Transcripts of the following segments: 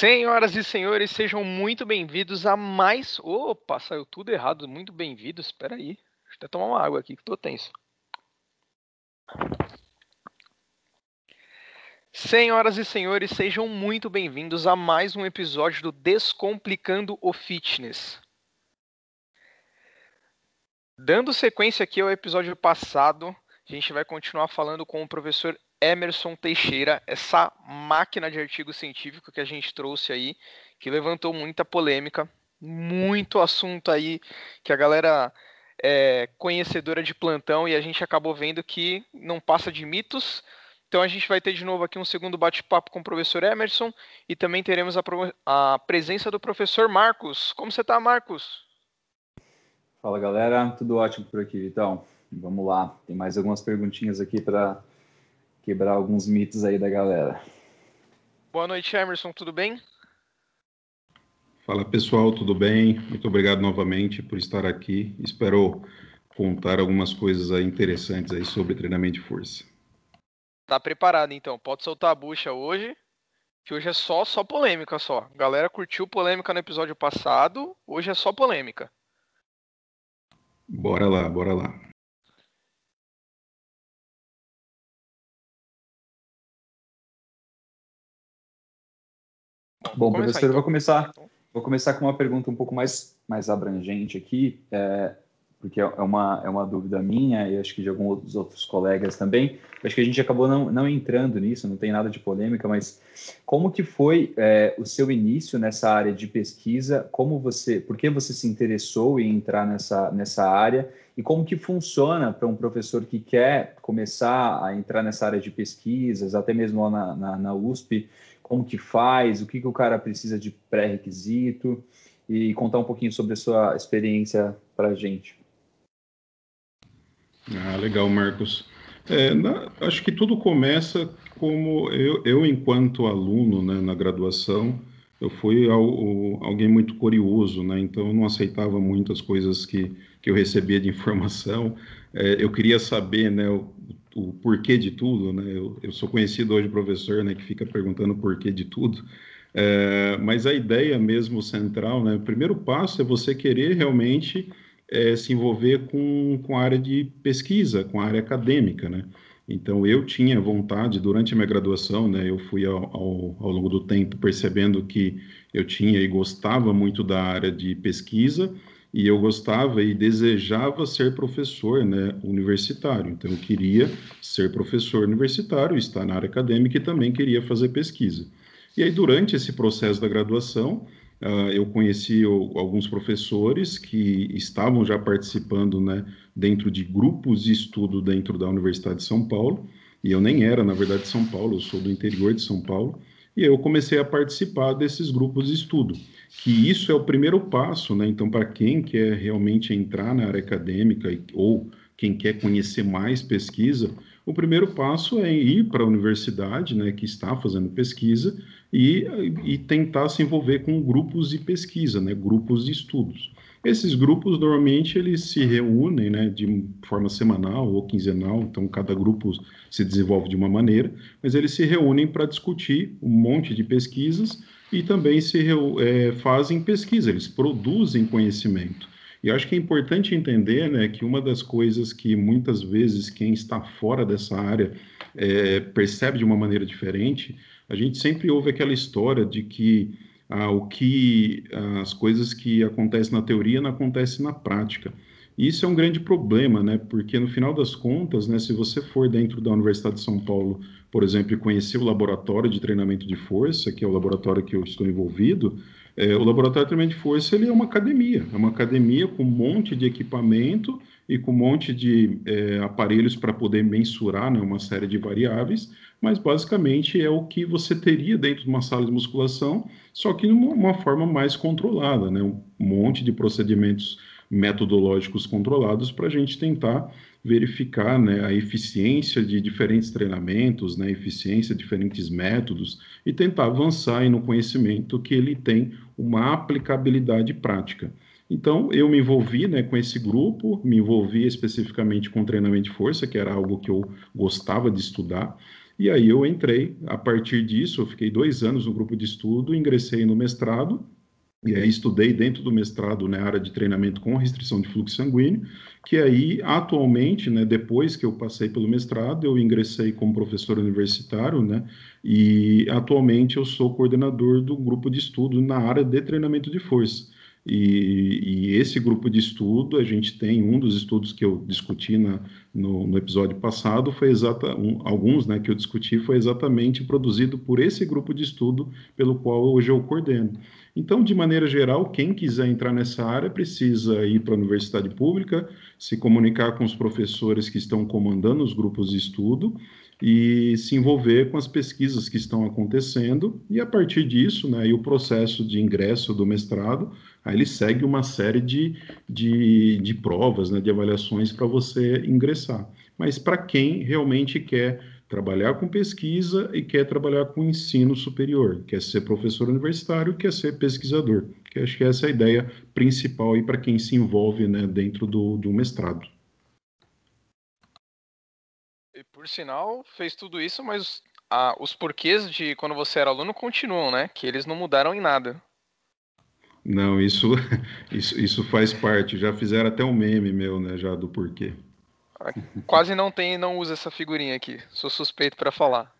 Senhoras e senhores, sejam muito bem-vindos a mais. Opa, saiu tudo errado. Muito bem-vindos. Espera aí. Deixa eu até tomar uma água aqui que tô tenso. Senhoras e senhores, sejam muito bem-vindos a mais um episódio do Descomplicando o Fitness. Dando sequência aqui ao episódio passado, a gente vai continuar falando com o professor Emerson Teixeira, essa máquina de artigo científico que a gente trouxe aí, que levantou muita polêmica, muito assunto aí que a galera é conhecedora de plantão e a gente acabou vendo que não passa de mitos. Então a gente vai ter de novo aqui um segundo bate-papo com o professor Emerson e também teremos a, a presença do professor Marcos. Como você está, Marcos? Fala galera, tudo ótimo por aqui. Então, vamos lá. Tem mais algumas perguntinhas aqui para quebrar alguns mitos aí da galera. Boa noite, Emerson, tudo bem? Fala pessoal, tudo bem? Muito obrigado novamente por estar aqui. Espero contar algumas coisas aí interessantes aí sobre treinamento de força. Tá preparado então? Pode soltar a bucha hoje, que hoje é só só polêmica só. A galera curtiu polêmica no episódio passado, hoje é só polêmica. Bora lá, bora lá. Bom, professor, então. eu vou começar, vou começar com uma pergunta um pouco mais, mais abrangente aqui, é, porque é uma, é uma dúvida minha e acho que de alguns outros colegas também. Acho que a gente acabou não, não entrando nisso, não tem nada de polêmica, mas como que foi é, o seu início nessa área de pesquisa? Como você, por que você se interessou em entrar nessa, nessa área? E como que funciona para um professor que quer começar a entrar nessa área de pesquisas, até mesmo na, na, na USP, como que faz, o que, que o cara precisa de pré-requisito e contar um pouquinho sobre a sua experiência para a gente. Ah, legal, Marcos. É, na, acho que tudo começa como eu, eu enquanto aluno né, na graduação, eu fui ao, alguém muito curioso, né? Então eu não aceitava muito as coisas que, que eu recebia de informação. É, eu queria saber, né, o, o porquê de tudo, né? Eu, eu, sou conhecido hoje professor, né, que fica perguntando o porquê de tudo. É, mas a ideia mesmo central, né? O primeiro passo é você querer realmente é, se envolver com, com a área de pesquisa, com a área acadêmica, né? Então eu tinha vontade durante a minha graduação, né? Eu fui ao, ao, ao longo do tempo percebendo que eu tinha e gostava muito da área de pesquisa e eu gostava e desejava ser professor né, universitário. Então, eu queria ser professor universitário, estar na área acadêmica e também queria fazer pesquisa. E aí, durante esse processo da graduação, uh, eu conheci o, alguns professores que estavam já participando né, dentro de grupos de estudo dentro da Universidade de São Paulo, e eu nem era, na verdade, de São Paulo, eu sou do interior de São Paulo, e eu comecei a participar desses grupos de estudo que isso é o primeiro passo, né? Então, para quem quer realmente entrar na área acadêmica ou quem quer conhecer mais pesquisa, o primeiro passo é ir para a universidade, né, que está fazendo pesquisa, e, e tentar se envolver com grupos de pesquisa, né, grupos de estudos. Esses grupos normalmente eles se reúnem, né, de forma semanal ou quinzenal, então cada grupo se desenvolve de uma maneira, mas eles se reúnem para discutir um monte de pesquisas e também se é, fazem pesquisa, eles produzem conhecimento. E acho que é importante entender né, que uma das coisas que muitas vezes quem está fora dessa área é, percebe de uma maneira diferente, a gente sempre ouve aquela história de que ah, o que as coisas que acontecem na teoria não acontecem na prática. E isso é um grande problema, né? Porque no final das contas, né, se você for dentro da Universidade de São Paulo por exemplo, conhecer o laboratório de treinamento de força, que é o laboratório que eu estou envolvido, é, o laboratório de treinamento de força ele é uma academia, é uma academia com um monte de equipamento e com um monte de é, aparelhos para poder mensurar né, uma série de variáveis, mas basicamente é o que você teria dentro de uma sala de musculação, só que de uma forma mais controlada, né, um monte de procedimentos metodológicos controlados para a gente tentar verificar né, a eficiência de diferentes treinamentos, né, eficiência de diferentes métodos e tentar avançar no conhecimento que ele tem uma aplicabilidade prática. Então, eu me envolvi né, com esse grupo, me envolvi especificamente com treinamento de força, que era algo que eu gostava de estudar, E aí eu entrei, a partir disso, eu fiquei dois anos no grupo de estudo, ingressei no mestrado, e aí estudei dentro do mestrado na né, área de treinamento com restrição de fluxo sanguíneo, que aí atualmente, né, depois que eu passei pelo mestrado, eu ingressei como professor universitário, né, e atualmente eu sou coordenador do grupo de estudo na área de treinamento de força. E, e, esse grupo de estudo, a gente tem um dos estudos que eu discuti na, no, no, episódio passado, foi exata, um, alguns né, que eu discuti, foi exatamente produzido por esse grupo de estudo pelo qual hoje eu coordeno. Então, de maneira geral, quem quiser entrar nessa área precisa ir para a universidade pública, se comunicar com os professores que estão comandando os grupos de estudo e se envolver com as pesquisas que estão acontecendo, e a partir disso, né, e o processo de ingresso do mestrado Aí ele segue uma série de, de, de provas, né, de avaliações para você ingressar. Mas para quem realmente quer trabalhar com pesquisa e quer trabalhar com ensino superior, quer ser professor universitário, quer ser pesquisador, que acho que essa é a ideia principal aí para quem se envolve né, dentro do, do mestrado. E por sinal, fez tudo isso, mas ah, os porquês de quando você era aluno continuam, né? Que eles não mudaram em nada. Não, isso, isso, isso faz parte. Já fizeram até um meme meu, né, já do porquê. Quase não tem, não usa essa figurinha aqui. Sou suspeito para falar.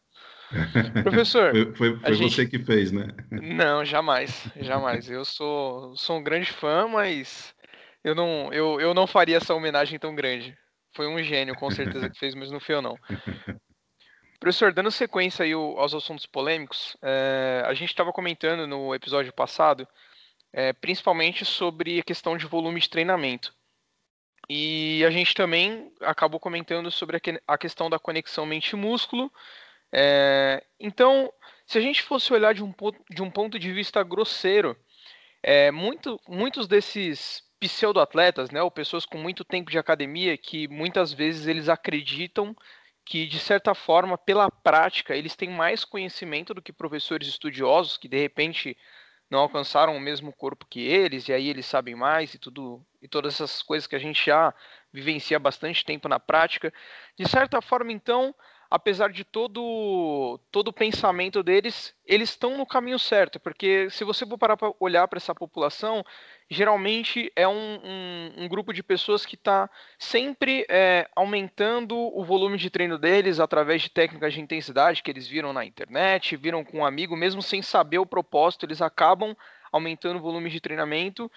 Professor, foi, foi, foi gente... você que fez, né? Não, jamais, jamais. Eu sou, sou um grande fã, mas eu não, eu, eu não faria essa homenagem tão grande. Foi um gênio, com certeza, que fez, mas não foi eu não. Professor, dando sequência aí aos assuntos polêmicos, é, a gente estava comentando no episódio passado é, principalmente sobre a questão de volume de treinamento. E a gente também acabou comentando sobre a questão da conexão mente-músculo. É, então, se a gente fosse olhar de um, de um ponto de vista grosseiro, é, muito, muitos desses pseudo-atletas, né, ou pessoas com muito tempo de academia, que muitas vezes eles acreditam que, de certa forma, pela prática, eles têm mais conhecimento do que professores estudiosos, que de repente não alcançaram o mesmo corpo que eles, e aí eles sabem mais e tudo e todas essas coisas que a gente já vivencia bastante tempo na prática. De certa forma, então, apesar de todo todo o pensamento deles, eles estão no caminho certo, porque se você for parar para olhar para essa população, geralmente é um, um, um grupo de pessoas que está sempre é, aumentando o volume de treino deles através de técnicas de intensidade que eles viram na internet, viram com um amigo, mesmo sem saber o propósito, eles acabam aumentando o volume de treinamento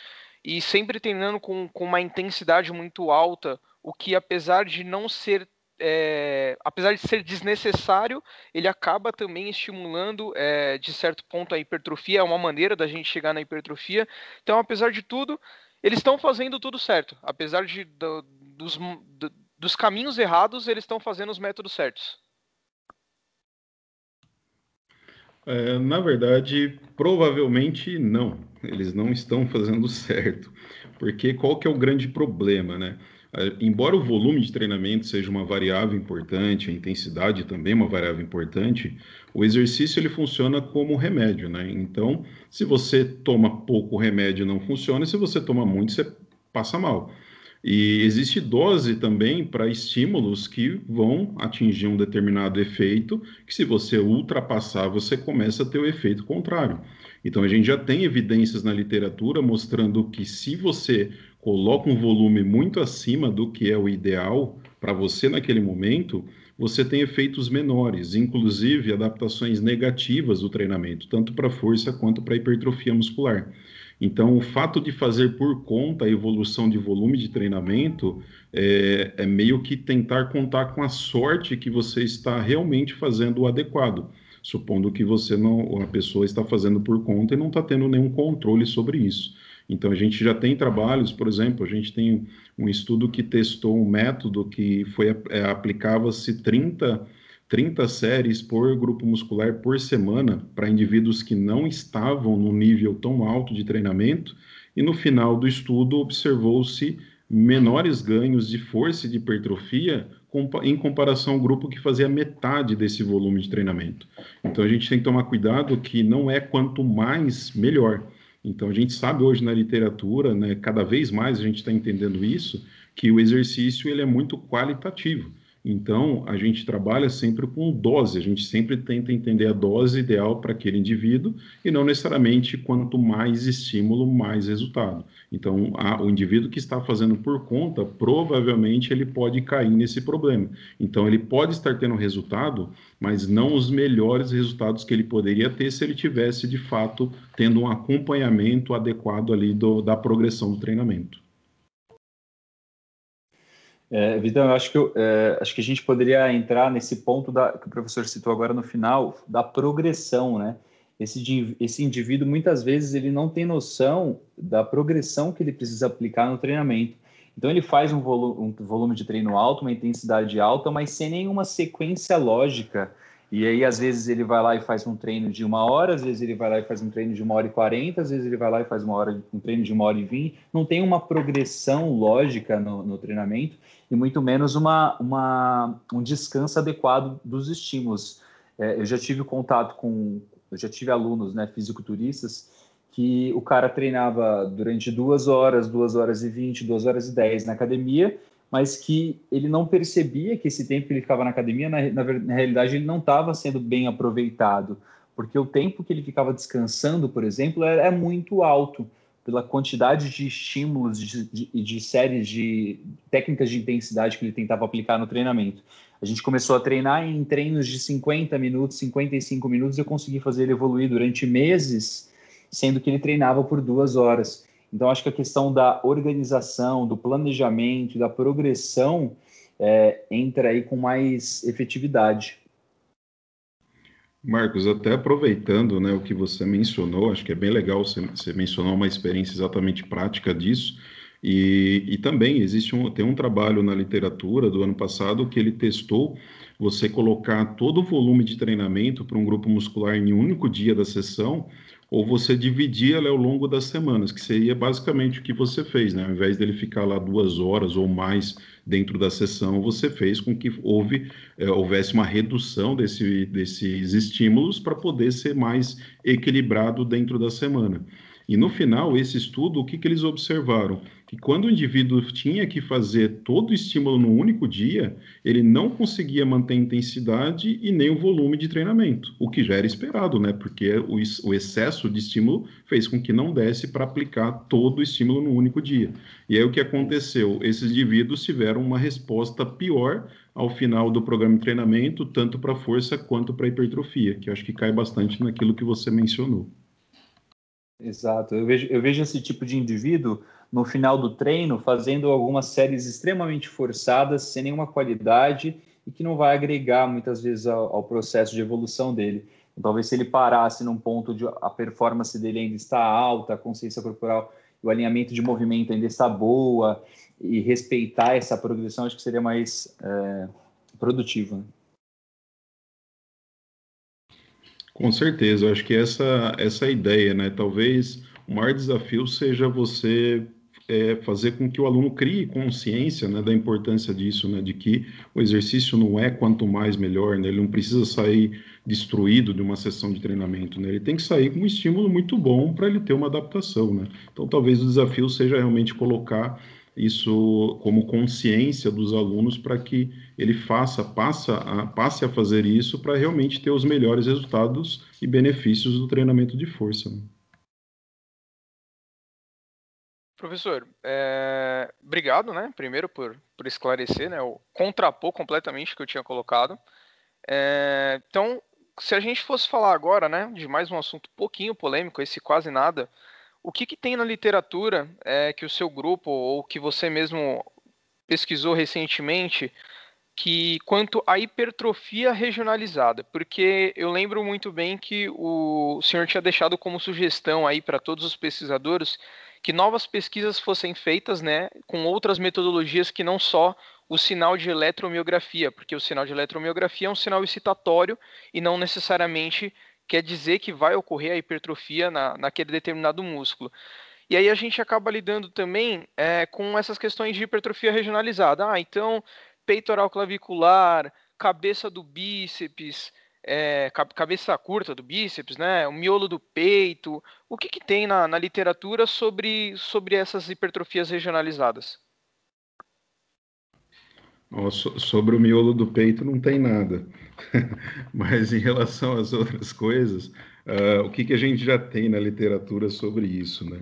e sempre treinando com, com uma intensidade muito alta, o que apesar de não ser é, apesar de ser desnecessário, ele acaba também estimulando, é, de certo ponto, a hipertrofia. É uma maneira da gente chegar na hipertrofia. Então, apesar de tudo, eles estão fazendo tudo certo. Apesar de, do, dos, do, dos caminhos errados, eles estão fazendo os métodos certos. É, na verdade, provavelmente não. Eles não estão fazendo certo. Porque qual que é o grande problema, né? É, embora o volume de treinamento seja uma variável importante, a intensidade também é uma variável importante, o exercício ele funciona como remédio, né? Então, se você toma pouco remédio não funciona, se você toma muito você passa mal. E existe dose também para estímulos que vão atingir um determinado efeito, que se você ultrapassar, você começa a ter o efeito contrário. Então a gente já tem evidências na literatura mostrando que se você coloca um volume muito acima do que é o ideal para você naquele momento, você tem efeitos menores, inclusive adaptações negativas do treinamento, tanto para força quanto para hipertrofia muscular. Então, o fato de fazer por conta a evolução de volume de treinamento é, é, meio que tentar contar com a sorte que você está realmente fazendo o adequado, supondo que você não, a pessoa está fazendo por conta e não está tendo nenhum controle sobre isso. Então, a gente já tem trabalhos, por exemplo, a gente tem um estudo que testou um método que foi é, aplicava-se 30, 30 séries por grupo muscular por semana para indivíduos que não estavam no nível tão alto de treinamento, e no final do estudo observou-se menores ganhos de força e de hipertrofia em comparação ao grupo que fazia metade desse volume de treinamento. Então a gente tem que tomar cuidado que não é quanto mais melhor. Então a gente sabe hoje na literatura, né, cada vez mais a gente está entendendo isso, que o exercício ele é muito qualitativo. Então, a gente trabalha sempre com dose, a gente sempre tenta entender a dose ideal para aquele indivíduo e não necessariamente quanto mais estímulo, mais resultado. Então, a, o indivíduo que está fazendo por conta, provavelmente ele pode cair nesse problema. Então, ele pode estar tendo resultado, mas não os melhores resultados que ele poderia ter se ele tivesse, de fato, tendo um acompanhamento adequado ali do, da progressão do treinamento. É, eu acho que, é, acho que a gente poderia entrar nesse ponto da, que o professor citou agora no final, da progressão, né? Esse, esse indivíduo, muitas vezes, ele não tem noção da progressão que ele precisa aplicar no treinamento. Então, ele faz um, volu um volume de treino alto, uma intensidade alta, mas sem nenhuma sequência lógica e aí, às vezes, ele vai lá e faz um treino de uma hora, às vezes ele vai lá e faz um treino de uma hora e quarenta, às vezes ele vai lá e faz uma hora, um treino de uma hora e vinte. Não tem uma progressão lógica no, no treinamento e muito menos uma, uma, um descanso adequado dos estímulos. É, eu já tive contato com, eu já tive alunos, né, fisiculturistas, que o cara treinava durante duas horas, duas horas e vinte, duas horas e dez na academia mas que ele não percebia que esse tempo que ele ficava na academia, na, na, na realidade, ele não estava sendo bem aproveitado, porque o tempo que ele ficava descansando, por exemplo, é, é muito alto pela quantidade de estímulos e de, de, de, séries de técnicas de intensidade que ele tentava aplicar no treinamento. A gente começou a treinar em treinos de 50 minutos, 55 minutos, eu consegui fazer ele evoluir durante meses, sendo que ele treinava por duas horas. Então, acho que a questão da organização, do planejamento, da progressão é, entra aí com mais efetividade. Marcos, até aproveitando né, o que você mencionou, acho que é bem legal você, você mencionar uma experiência exatamente prática disso. E, e também existe um, tem um trabalho na literatura do ano passado que ele testou você colocar todo o volume de treinamento para um grupo muscular em um único dia da sessão ou você dividir ela ao longo das semanas, que seria basicamente o que você fez, né? Ao invés dele ficar lá duas horas ou mais dentro da sessão, você fez com que houve, é, houvesse uma redução desse, desses estímulos para poder ser mais equilibrado dentro da semana. E no final, esse estudo, o que, que eles observaram? Que quando o indivíduo tinha que fazer todo o estímulo no único dia, ele não conseguia manter a intensidade e nem o volume de treinamento, o que já era esperado, né? Porque o, o excesso de estímulo fez com que não desse para aplicar todo o estímulo no único dia. E aí o que aconteceu? Esses indivíduos tiveram uma resposta pior ao final do programa de treinamento, tanto para força quanto para hipertrofia, que eu acho que cai bastante naquilo que você mencionou. Exato. Eu vejo, eu vejo esse tipo de indivíduo no final do treino fazendo algumas séries extremamente forçadas, sem nenhuma qualidade e que não vai agregar muitas vezes ao, ao processo de evolução dele. Então, talvez se ele parasse num ponto de a performance dele ainda está alta, a consciência corporal, o alinhamento de movimento ainda está boa e respeitar essa progressão, acho que seria mais é, produtivo. Né? Com certeza, acho que essa, essa é ideia, né? Talvez o maior desafio seja você é, fazer com que o aluno crie consciência né, da importância disso, né, de que o exercício não é quanto mais melhor, né, ele não precisa sair destruído de uma sessão de treinamento, né, ele tem que sair com um estímulo muito bom para ele ter uma adaptação. Né. Então, talvez o desafio seja realmente colocar isso como consciência dos alunos para que ele faça, passa a, passe a fazer isso para realmente ter os melhores resultados e benefícios do treinamento de força. Né? Professor, é... obrigado, né, primeiro por, por esclarecer, né, o contrapor completamente que eu tinha colocado. É... Então, se a gente fosse falar agora, né, de mais um assunto pouquinho polêmico, esse quase nada, o que, que tem na literatura é, que o seu grupo ou que você mesmo pesquisou recentemente que quanto à hipertrofia regionalizada, porque eu lembro muito bem que o senhor tinha deixado como sugestão aí para todos os pesquisadores que novas pesquisas fossem feitas, né, com outras metodologias que não só o sinal de eletromiografia, porque o sinal de eletromiografia é um sinal excitatório e não necessariamente quer dizer que vai ocorrer a hipertrofia na, naquele determinado músculo. E aí a gente acaba lidando também é, com essas questões de hipertrofia regionalizada. Ah, então, peitoral clavicular, cabeça do bíceps, é, cabeça curta do bíceps, né, o miolo do peito. O que, que tem na, na literatura sobre, sobre essas hipertrofias regionalizadas? sobre o miolo do peito não tem nada. Mas em relação às outras coisas, uh, o que, que a gente já tem na literatura sobre isso, né?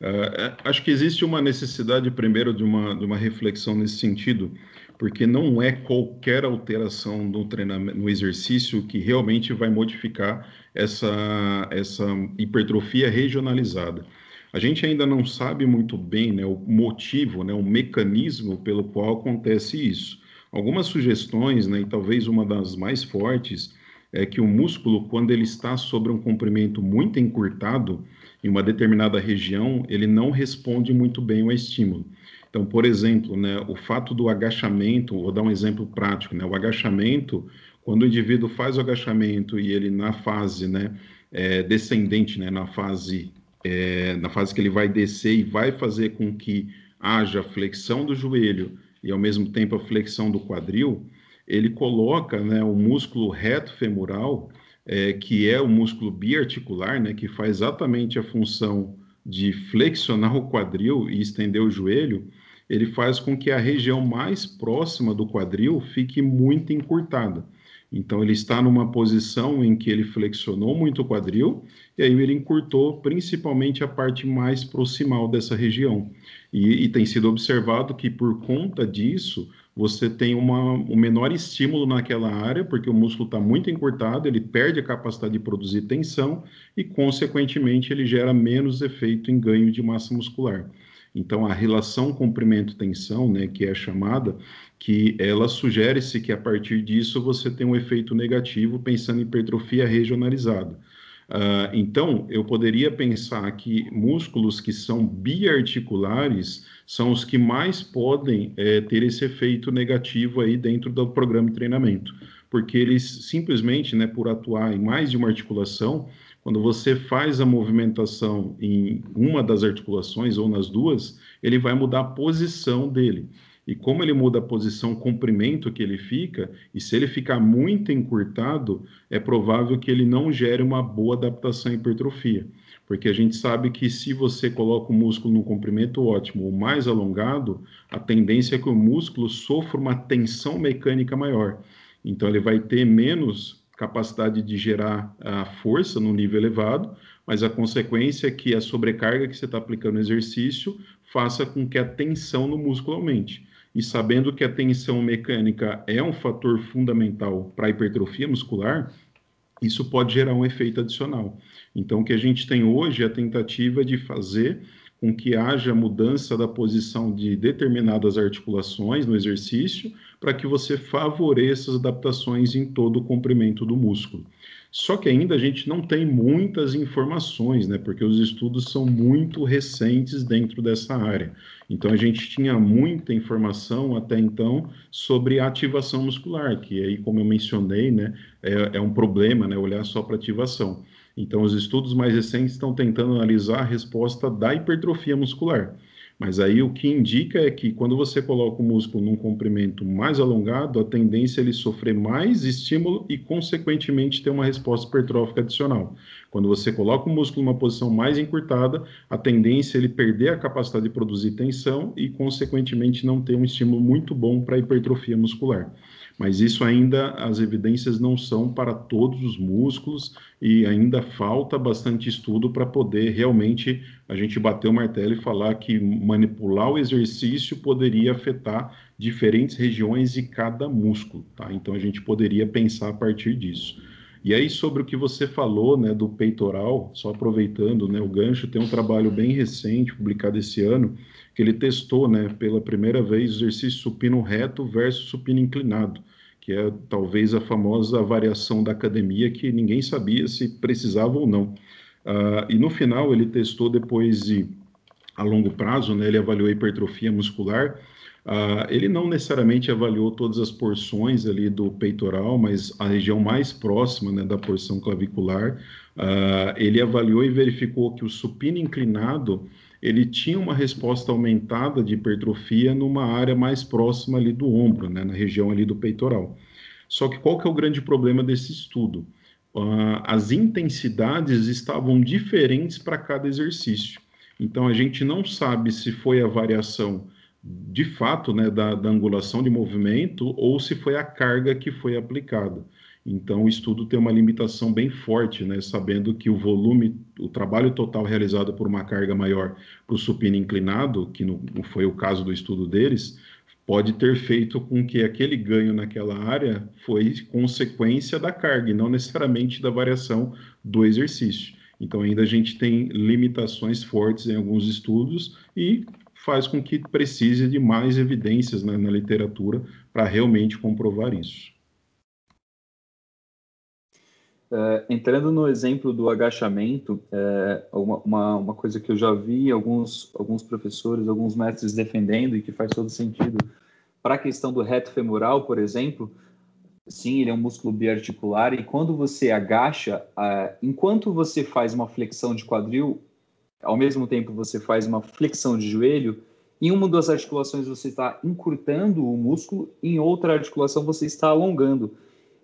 Uh, acho que existe uma necessidade, primeiro, de uma, de uma reflexão nesse sentido, porque não é qualquer alteração no treinamento, no exercício que realmente vai modificar essa, essa hipertrofia regionalizada. A gente ainda não sabe muito bem né, o motivo, né, o mecanismo pelo qual acontece isso. Algumas sugestões, né, e talvez uma das mais fortes, é que o músculo, quando ele está sobre um comprimento muito encurtado, em uma determinada região, ele não responde muito bem ao estímulo. Então, por exemplo, né, o fato do agachamento, vou dar um exemplo prático, né, o agachamento, quando o indivíduo faz o agachamento e ele na fase né, é, descendente, né, na fase é, na fase que ele vai descer e vai fazer com que haja flexão do joelho e ao mesmo tempo a flexão do quadril, ele coloca né, o músculo reto femoral, é, que é o músculo biarticular, né, que faz exatamente a função de flexionar o quadril e estender o joelho, ele faz com que a região mais próxima do quadril fique muito encurtada. Então, ele está numa posição em que ele flexionou muito o quadril e aí ele encurtou principalmente a parte mais proximal dessa região. E, e tem sido observado que, por conta disso, você tem uma, um menor estímulo naquela área, porque o músculo está muito encurtado, ele perde a capacidade de produzir tensão e, consequentemente, ele gera menos efeito em ganho de massa muscular. Então, a relação comprimento-tensão, né, que é chamada, que ela sugere-se que a partir disso você tem um efeito negativo pensando em hipertrofia regionalizada. Uh, então, eu poderia pensar que músculos que são biarticulares são os que mais podem é, ter esse efeito negativo aí dentro do programa de treinamento, porque eles simplesmente, né, por atuar em mais de uma articulação, quando você faz a movimentação em uma das articulações ou nas duas, ele vai mudar a posição dele. E como ele muda a posição, o comprimento que ele fica, e se ele ficar muito encurtado, é provável que ele não gere uma boa adaptação à hipertrofia. Porque a gente sabe que se você coloca o músculo num comprimento ótimo ou mais alongado, a tendência é que o músculo sofra uma tensão mecânica maior. Então ele vai ter menos capacidade de gerar a força no nível elevado, mas a consequência é que a sobrecarga que você está aplicando no exercício faça com que a tensão no músculo aumente. E sabendo que a tensão mecânica é um fator fundamental para a hipertrofia muscular, isso pode gerar um efeito adicional. Então, o que a gente tem hoje é a tentativa de fazer com que haja mudança da posição de determinadas articulações no exercício, para que você favoreça as adaptações em todo o comprimento do músculo. Só que ainda a gente não tem muitas informações, né? Porque os estudos são muito recentes dentro dessa área. Então a gente tinha muita informação até então sobre ativação muscular, que aí, como eu mencionei, né, é, é um problema, né? Olhar só para ativação. Então os estudos mais recentes estão tentando analisar a resposta da hipertrofia muscular. Mas aí o que indica é que quando você coloca o músculo num comprimento mais alongado, a tendência é ele sofrer mais estímulo e, consequentemente, ter uma resposta hipertrófica adicional. Quando você coloca o músculo numa posição mais encurtada, a tendência é ele perder a capacidade de produzir tensão e, consequentemente, não ter um estímulo muito bom para a hipertrofia muscular mas isso ainda as evidências não são para todos os músculos e ainda falta bastante estudo para poder realmente a gente bater o martelo e falar que manipular o exercício poderia afetar diferentes regiões de cada músculo, tá? Então a gente poderia pensar a partir disso. E aí sobre o que você falou, né, do peitoral, só aproveitando, né, o gancho tem um trabalho bem recente publicado esse ano que ele testou, né, pela primeira vez, o exercício supino reto versus supino inclinado, que é talvez a famosa variação da academia que ninguém sabia se precisava ou não. Uh, e no final ele testou depois de a longo prazo, né, ele avaliou a hipertrofia muscular. Uh, ele não necessariamente avaliou todas as porções ali do peitoral, mas a região mais próxima né, da porção clavicular. Uh, ele avaliou e verificou que o supino inclinado ele tinha uma resposta aumentada de hipertrofia numa área mais próxima ali do ombro, né, na região ali do peitoral. Só que qual que é o grande problema desse estudo? Uh, as intensidades estavam diferentes para cada exercício. Então a gente não sabe se foi a variação de fato, né, da, da angulação de movimento ou se foi a carga que foi aplicada. Então, o estudo tem uma limitação bem forte, né, sabendo que o volume, o trabalho total realizado por uma carga maior para o supino inclinado, que não foi o caso do estudo deles, pode ter feito com que aquele ganho naquela área foi consequência da carga e não necessariamente da variação do exercício. Então, ainda a gente tem limitações fortes em alguns estudos e faz com que precise de mais evidências né, na literatura para realmente comprovar isso. É, entrando no exemplo do agachamento, é, uma, uma, coisa que eu já vi alguns, alguns professores, alguns mestres defendendo e que faz todo sentido para a questão do reto femoral, por exemplo, sim, ele é um músculo biarticular e quando você agacha, é, enquanto você faz uma flexão de quadril, ao mesmo tempo você faz uma flexão de joelho, em uma das articulações você está encurtando o músculo, em outra articulação você está alongando.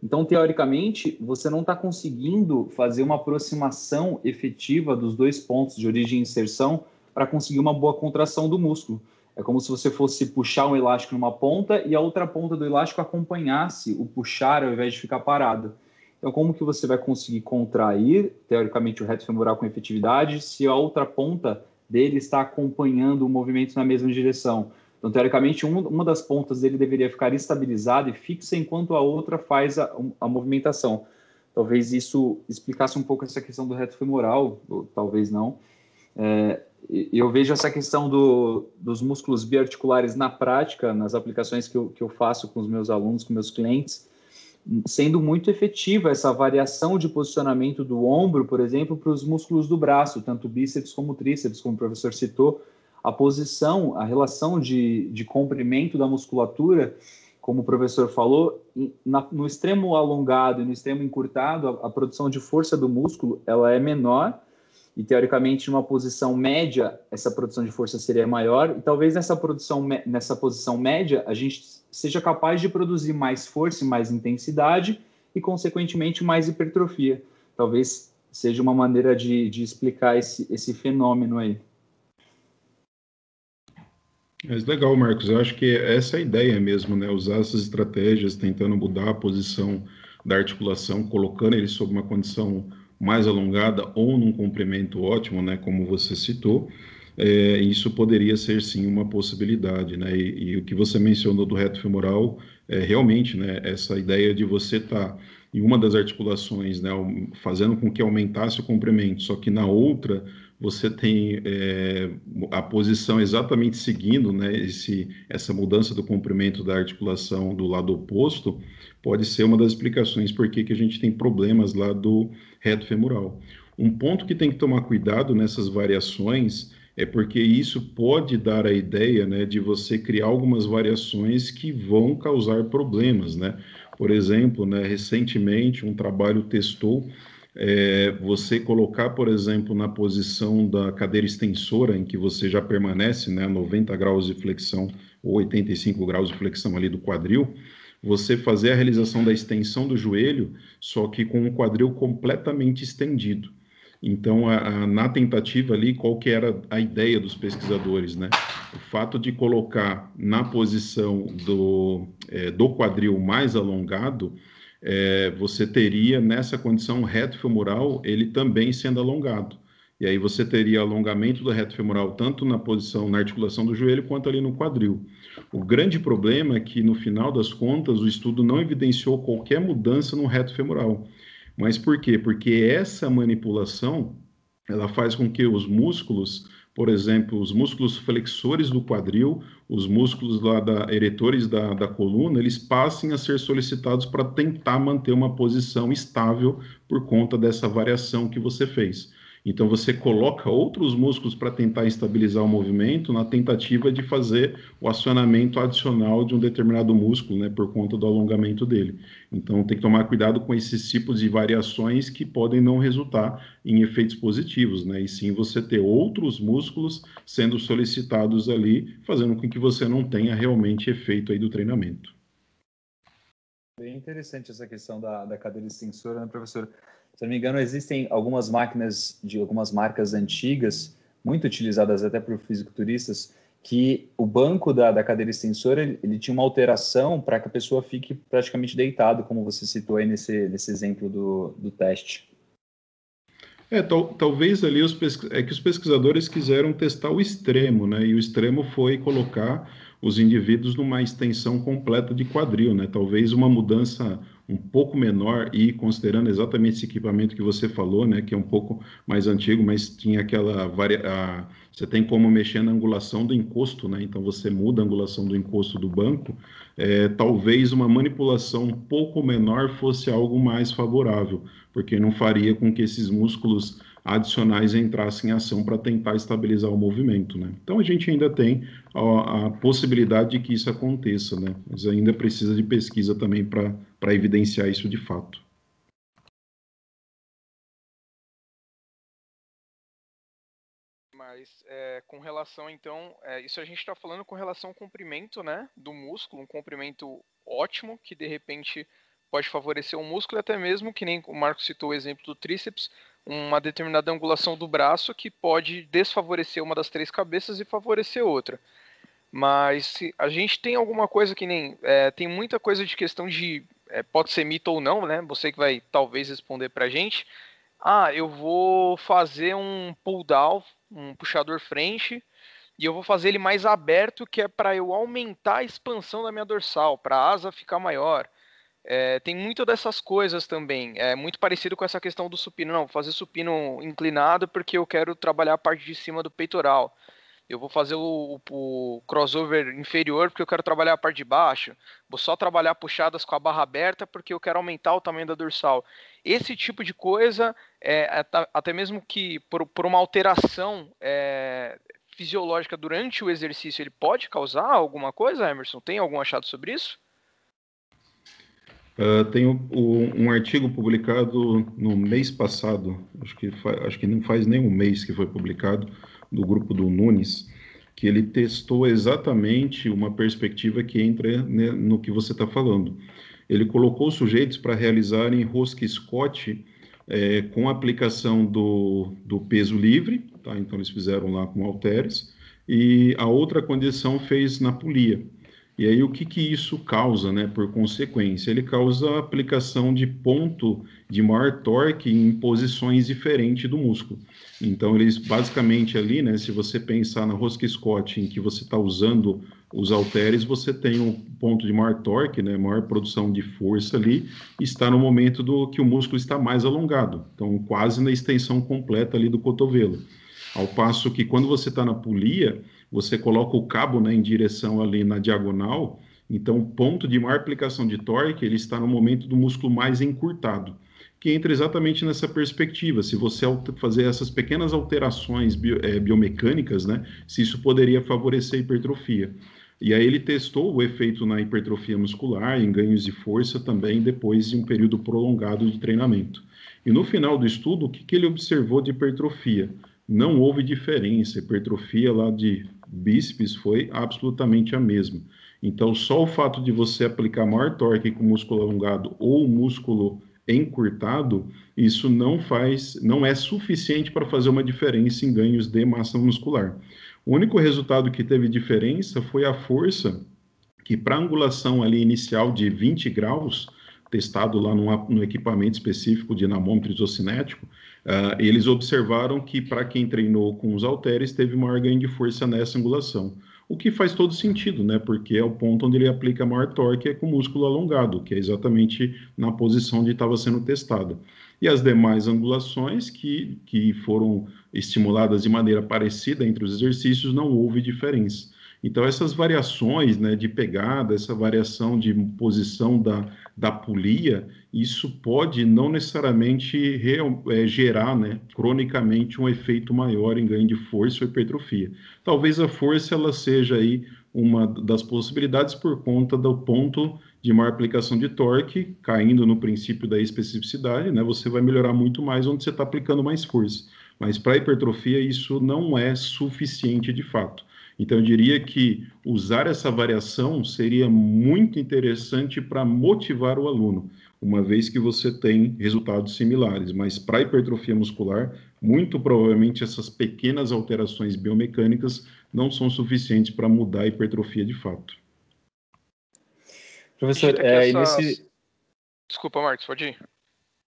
Então, teoricamente, você não está conseguindo fazer uma aproximação efetiva dos dois pontos de origem e inserção para conseguir uma boa contração do músculo. É como se você fosse puxar um elástico numa ponta e a outra ponta do elástico acompanhasse o puxar ao invés de ficar parado. Então, como que você vai conseguir contrair, teoricamente, o reto femoral com efetividade se a outra ponta dele está acompanhando o movimento na mesma direção? Então, teoricamente, um, uma das pontas dele deveria ficar estabilizada e fixa, enquanto a outra faz a, a movimentação. Talvez isso explicasse um pouco essa questão do reto femoral, ou talvez não. É, eu vejo essa questão do, dos músculos biarticulares na prática, nas aplicações que eu, que eu faço com os meus alunos, com meus clientes, sendo muito efetiva essa variação de posicionamento do ombro, por exemplo, para os músculos do braço, tanto bíceps como tríceps, como o professor citou, a posição, a relação de, de comprimento da musculatura, como o professor falou, na, no extremo alongado e no extremo encurtado, a, a, produção de força do músculo ela é menor e teoricamente numa posição média essa produção de força seria maior e talvez nessa produção nessa posição média a gente seja capaz de produzir mais força e mais intensidade e consequentemente mais hipertrofia. Talvez seja uma maneira de, de explicar esse, esse fenômeno aí. Mas legal, Marcos. Eu acho que essa é a ideia mesmo, né? Usar essas estratégias, tentando mudar a posição da articulação, colocando ele sob uma condição mais alongada ou num comprimento ótimo, né? Como você citou. É, isso poderia ser sim uma possibilidade, né? E, e, o que você mencionou do reto femoral é realmente, né? Essa ideia de você estar tá em uma das articulações, né? Fazendo com que aumentasse o comprimento, só que na outra você tem é, a posição exatamente seguindo né, esse, essa mudança do comprimento da articulação do lado oposto, pode ser uma das explicações por que, que a gente tem problemas lá do reto femoral. Um ponto que tem que tomar cuidado nessas variações é porque isso pode dar a ideia né, de você criar algumas variações que vão causar problemas. Né? Por exemplo, né, recentemente um trabalho testou é, você colocar, por exemplo, na posição da cadeira extensora, em que você já permanece né, a 90 graus de flexão ou 85 graus de flexão ali do quadril, você fazer a realização da extensão do joelho, só que com o quadril completamente estendido. Então, a, a, na tentativa ali, qual que era a ideia dos pesquisadores, né? O fato de colocar na posição do, é, do quadril mais alongado, é, você teria nessa condição reto femoral ele também sendo alongado. E aí você teria alongamento do reto femoral tanto na posição, na articulação do joelho, quanto ali no quadril. O grande problema é que, no final das contas, o estudo não evidenciou qualquer mudança no reto femoral. Mas por quê? Porque essa manipulação ela faz com que os músculos por exemplo, os músculos flexores do quadril, os músculos lá da eretores da, da coluna, eles passem a ser solicitados para tentar manter uma posição estável por conta dessa variação que você fez. Então você coloca outros músculos para tentar estabilizar o movimento na tentativa de fazer o acionamento adicional de um determinado músculo, né, por conta do alongamento dele. Então tem que tomar cuidado com esses tipos de variações que podem não resultar em efeitos positivos, né, e sim você ter outros músculos sendo solicitados ali, fazendo com que você não tenha realmente efeito aí do treinamento. Bem interessante essa questão da, da cadeira extensora, né, professor? Se não me engano, existem algumas máquinas de algumas marcas antigas, muito utilizadas até por fisiculturistas, que o banco da, da cadeira extensora ele, ele tinha uma alteração para que a pessoa fique praticamente deitado, como você citou aí nesse, nesse exemplo do, do teste. É, tal, talvez ali os é que os pesquisadores quiseram testar o extremo, né? E o extremo foi colocar os indivíduos numa extensão completa de quadril, né? Talvez uma mudança um pouco menor e considerando exatamente esse equipamento que você falou, né, que é um pouco mais antigo, mas tinha aquela varia... A... você tem como mexer na angulação do encosto, né? Então você muda a angulação do encosto do banco. É, talvez uma manipulação um pouco menor fosse algo mais favorável, porque não faria com que esses músculos adicionais entrassem em ação para tentar estabilizar o movimento, né? Então a gente ainda tem a, a possibilidade de que isso aconteça, né? Mas ainda precisa de pesquisa também para evidenciar isso de fato. Mas é, com relação, então, é, isso a gente está falando com relação ao comprimento, né, do músculo, um comprimento ótimo que de repente pode favorecer o músculo e até mesmo, que nem o Marco citou o exemplo do tríceps, uma determinada angulação do braço que pode desfavorecer uma das três cabeças e favorecer outra. Mas a gente tem alguma coisa que nem. É, tem muita coisa de questão de. É, pode ser mito ou não, né? Você que vai talvez responder pra gente. Ah, eu vou fazer um pull down, um puxador frente, e eu vou fazer ele mais aberto, que é para eu aumentar a expansão da minha dorsal, para a asa ficar maior. É, tem muito dessas coisas também. É muito parecido com essa questão do supino. Não, fazer supino inclinado porque eu quero trabalhar a parte de cima do peitoral. Eu vou fazer o, o, crossover inferior porque eu quero trabalhar a parte de baixo. Vou só trabalhar puxadas com a barra aberta porque eu quero aumentar o tamanho da dorsal. Esse tipo de coisa, é, até mesmo que por, por uma alteração é, fisiológica durante o exercício, ele pode causar alguma coisa, Emerson? Tem algum achado sobre isso? Uh, tem o, um artigo publicado no mês passado, acho que, acho que não faz nem um mês que foi publicado, do grupo do Nunes, que ele testou exatamente uma perspectiva que entra né, no que você está falando. Ele colocou sujeitos para realizarem rosca Scott é, com aplicação do, do peso livre, tá? então eles fizeram lá com halteres, e a outra condição fez na polia. E aí o que, que isso causa, né, por consequência? Ele causa a aplicação de ponto de maior torque em posições diferentes do músculo. Então eles basicamente ali, né, se você pensar na rosca Scott em que você está usando os halteres, você tem um ponto de maior torque, né, maior produção de força ali, está no momento do que o músculo está mais alongado, então quase na extensão completa ali do cotovelo. Ao passo que quando você está na polia, você coloca o cabo né, em direção ali na diagonal, então o ponto de maior aplicação de torque ele está no momento do músculo mais encurtado, que entra exatamente nessa perspectiva. Se você fazer essas pequenas alterações bio, é, biomecânicas, né, se isso poderia favorecer a hipertrofia. E aí ele testou o efeito na hipertrofia muscular, em ganhos de força também, depois de um período prolongado de treinamento. E no final do estudo, o que, que ele observou de hipertrofia? Não houve diferença, hipertrofia lá de bíceps foi absolutamente a mesma. Então, só o fato de você aplicar maior torque com músculo alongado ou músculo encurtado, isso não faz, não é suficiente para fazer uma diferença em ganhos de massa muscular. O único resultado que teve diferença foi a força que para angulação ali inicial de 20 graus, testado lá num equipamento específico de dinamômetro isocinético, Uh, eles observaram que para quem treinou com os halteres teve maior ganho de força nessa angulação, o que faz todo sentido, né? Porque é o ponto onde ele aplica maior torque é com o músculo alongado, que é exatamente na posição onde estava sendo testada. E as demais angulações que, que foram estimuladas de maneira parecida entre os exercícios não houve diferença. Então, essas variações né, de pegada, essa variação de posição da, da polia, isso pode não necessariamente real, é, gerar né, cronicamente um efeito maior em ganho de força ou hipertrofia. Talvez a força ela seja aí uma das possibilidades por conta do ponto de maior aplicação de torque, caindo no princípio da especificidade, né, você vai melhorar muito mais onde você está aplicando mais força. Mas para hipertrofia isso não é suficiente de fato. Então, eu diria que usar essa variação seria muito interessante para motivar o aluno, uma vez que você tem resultados similares. Mas para hipertrofia muscular, muito provavelmente essas pequenas alterações biomecânicas não são suficientes para mudar a hipertrofia de fato. Professor, é, essas... nesse... Desculpa, Marcos, pode ir.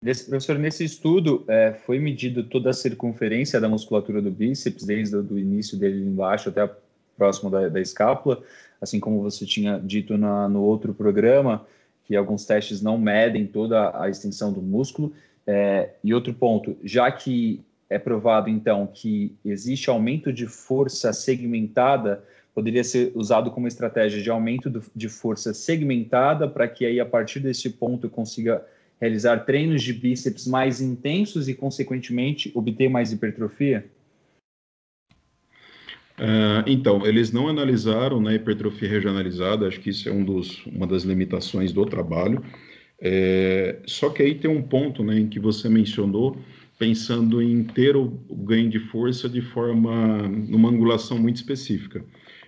Nesse, professor, nesse estudo é, foi medido toda a circunferência da musculatura do bíceps, desde o início dele embaixo até próximo da, da escápula, assim como você tinha dito na, no outro programa, que alguns testes não medem toda a extensão do músculo. É, e outro ponto, já que é provado então que existe aumento de força segmentada, poderia ser usado como estratégia de aumento do, de força segmentada para que aí a partir desse ponto consiga realizar treinos de bíceps mais intensos e, consequentemente, obter mais hipertrofia? Uh, então, eles não analisaram na né, hipertrofia regionalizada, acho que isso é um dos, uma das limitações do trabalho. É, só que aí tem um ponto né, em que você mencionou, pensando em ter o, o ganho de força de forma, numa angulação muito específica.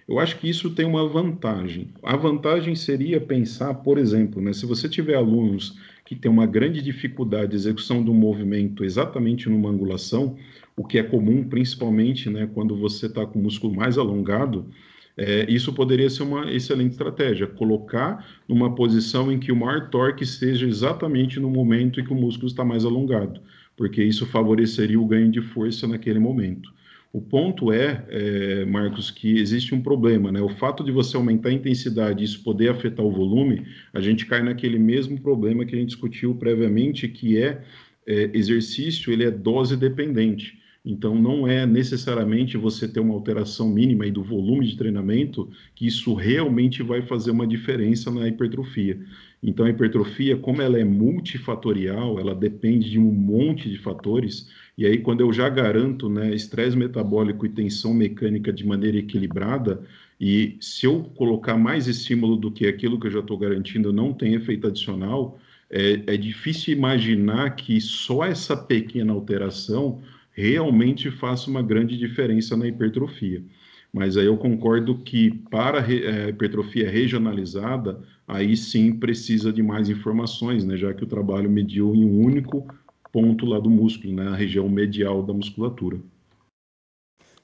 Eu acho que isso tem uma vantagem. A vantagem seria pensar, por exemplo, né, se você tiver alunos que têm uma grande dificuldade de execução do movimento exatamente numa angulação, o que é comum principalmente né, quando você está com o músculo mais alongado, é, isso poderia ser uma excelente estratégia, colocar numa posição em que o maior torque esteja exatamente no momento em que o músculo está mais alongado, porque isso favoreceria o ganho de força naquele momento. O ponto é, é, Marcos, que existe um problema, né? O fato de você aumentar a intensidade e isso poder afetar o volume, a gente cai naquele mesmo problema que a gente discutiu previamente, que é, é exercício, ele é dose dependente. Então, não é necessariamente você ter uma alteração mínima do volume de treinamento que isso realmente vai fazer uma diferença na hipertrofia. Então, a hipertrofia, como ela é multifatorial, ela depende de um monte de fatores, e aí, quando eu já garanto né, estresse metabólico e tensão mecânica de maneira equilibrada, e se eu colocar mais estímulo do que aquilo que eu já estou garantindo não tem efeito adicional, é, é difícil imaginar que só essa pequena alteração realmente faça uma grande diferença na hipertrofia. Mas aí eu concordo que para a é, hipertrofia regionalizada, aí sim precisa de mais informações, né, já que o trabalho mediu em um único ponto lá do músculo, né, região medial da musculatura.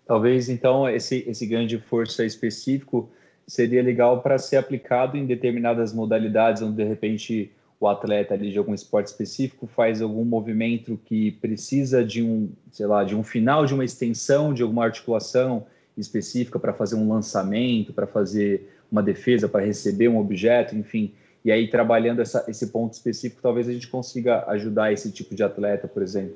Talvez então esse esse ganho de força específico seria legal para ser aplicado em determinadas modalidades, onde de repente o atleta ali de algum esporte específico faz algum movimento que precisa de um, sei lá, de um final de uma extensão de alguma articulação específica para fazer um lançamento, para fazer uma defesa, para receber um objeto, enfim. E aí, trabalhando essa, esse ponto específico, talvez a gente consiga ajudar esse tipo de atleta, por exemplo.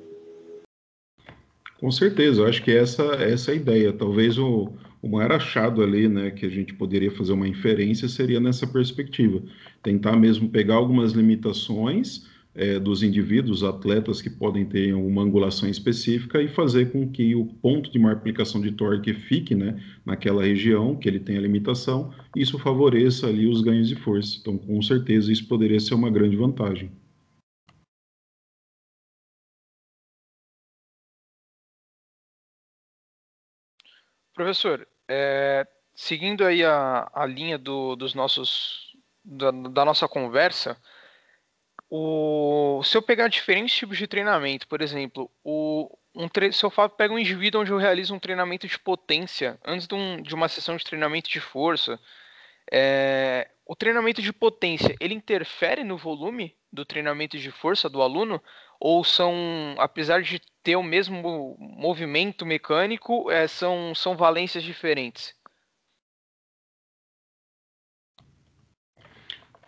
Com certeza, eu acho que essa, essa é a ideia. Talvez o, o maior achado ali, né, que a gente poderia fazer uma inferência seria nessa perspectiva. Tentar mesmo pegar algumas limitações é, dos indivíduos, atletas que podem ter uma angulação específica e fazer com que o ponto de maior aplicação de torque fique né, naquela região que ele tem a limitação, e isso favoreça ali os ganhos de força. Então, com certeza, isso poderia ser uma grande vantagem. Professor, é, seguindo aí a, a linha do, dos nossos da, da nossa conversa, o, se eu pegar diferentes tipos de treinamento, por exemplo, o, um se eu pego um indivíduo onde eu realizo um treinamento de potência antes de, um, de uma sessão de treinamento de força, é, o treinamento de potência ele interfere no volume do treinamento de força do aluno ou são, apesar de ter o mesmo movimento mecânico, é, são, são valências diferentes?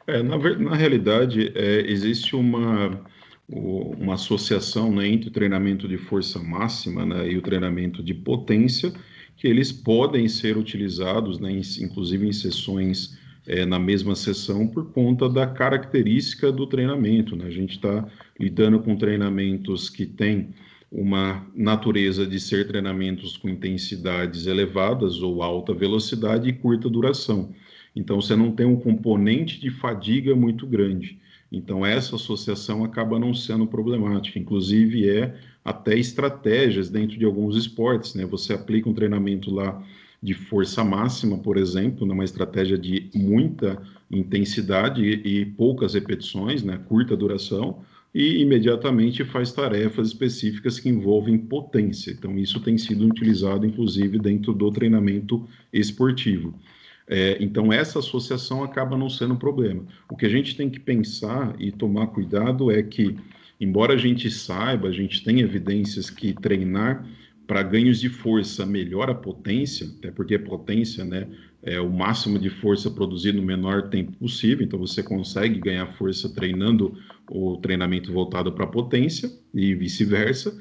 É, na, na realidade, é, existe uma, uma associação né, entre o treinamento de força máxima né, e o treinamento de potência, que eles podem ser utilizados, né, em, inclusive em sessões é, na mesma sessão, por conta da característica do treinamento. Né? A gente está lidando com treinamentos que têm uma natureza de ser treinamentos com intensidades elevadas ou alta velocidade e curta duração. Então, você não tem um componente de fadiga muito grande. Então, essa associação acaba não sendo problemática. Inclusive, é até estratégias dentro de alguns esportes. Né? Você aplica um treinamento lá de força máxima, por exemplo, numa estratégia de muita intensidade e, poucas repetições, né? curta duração, e imediatamente faz tarefas específicas que envolvem potência. Então, isso tem sido utilizado, inclusive, dentro do treinamento esportivo. É, então, essa associação acaba não sendo um problema. O que a gente tem que pensar e tomar cuidado é que, embora a gente saiba, a gente tem evidências que treinar para ganhos de força melhora a potência, até porque a potência né, é o máximo de força produzido no menor tempo possível, então você consegue ganhar força treinando o treinamento voltado para potência e vice-versa.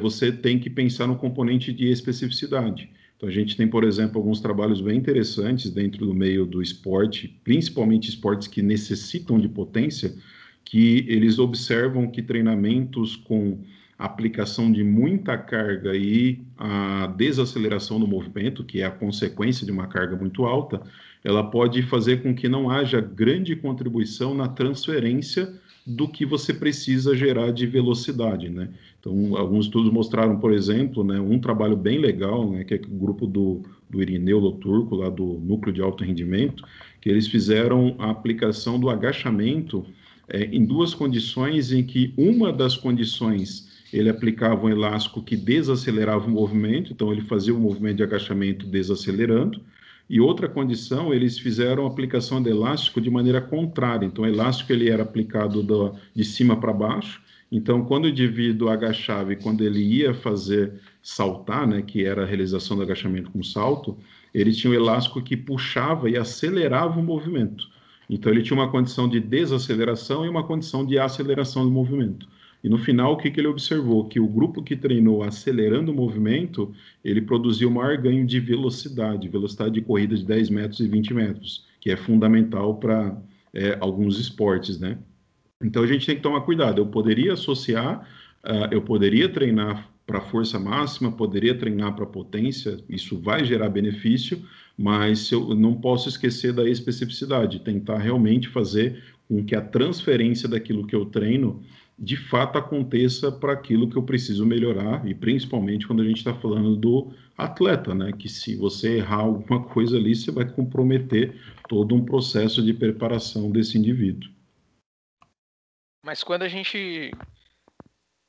Você tem que pensar no componente de especificidade. Então, a gente tem, por exemplo, alguns trabalhos bem interessantes dentro do meio do esporte, principalmente esportes que necessitam de potência, que eles observam que treinamentos com aplicação de muita carga e a desaceleração do movimento, que é a consequência de uma carga muito alta, ela pode fazer com que não haja grande contribuição na transferência do que você precisa gerar de velocidade, né? Então, alguns estudos mostraram, por exemplo, né, um trabalho bem legal, né, que é o grupo do, do Irineu Loturco, lá do Núcleo de Alto Rendimento, que eles fizeram a aplicação do agachamento é, em duas condições em que uma das condições ele aplicava um elástico que desacelerava o movimento, então ele fazia o movimento de agachamento desacelerando, e outra condição, eles fizeram a aplicação de elástico de maneira contrária. Então, o elástico ele era aplicado do, de cima para baixo. Então, quando o indivíduo agachava e quando ele ia fazer saltar, né, que era a realização do agachamento com salto, ele tinha um elástico que puxava e acelerava o movimento. Então, ele tinha uma condição de desaceleração e uma condição de aceleração do movimento. E no final, o que, que ele observou? Que o grupo que treinou acelerando o movimento, ele produziu maior ganho de velocidade, velocidade de corrida de 10 metros e 20 metros, que é fundamental para é, alguns esportes, né? Então a gente tem que tomar cuidado. Eu poderia associar, uh, eu poderia treinar para força máxima, poderia treinar para potência, isso vai gerar benefício, mas eu não posso esquecer da especificidade, tentar realmente fazer com que a transferência daquilo que eu treino de fato aconteça para aquilo que eu preciso melhorar, e principalmente quando a gente está falando do atleta, né? Que se você errar alguma coisa ali, você vai comprometer todo um processo de preparação desse indivíduo. Mas quando a gente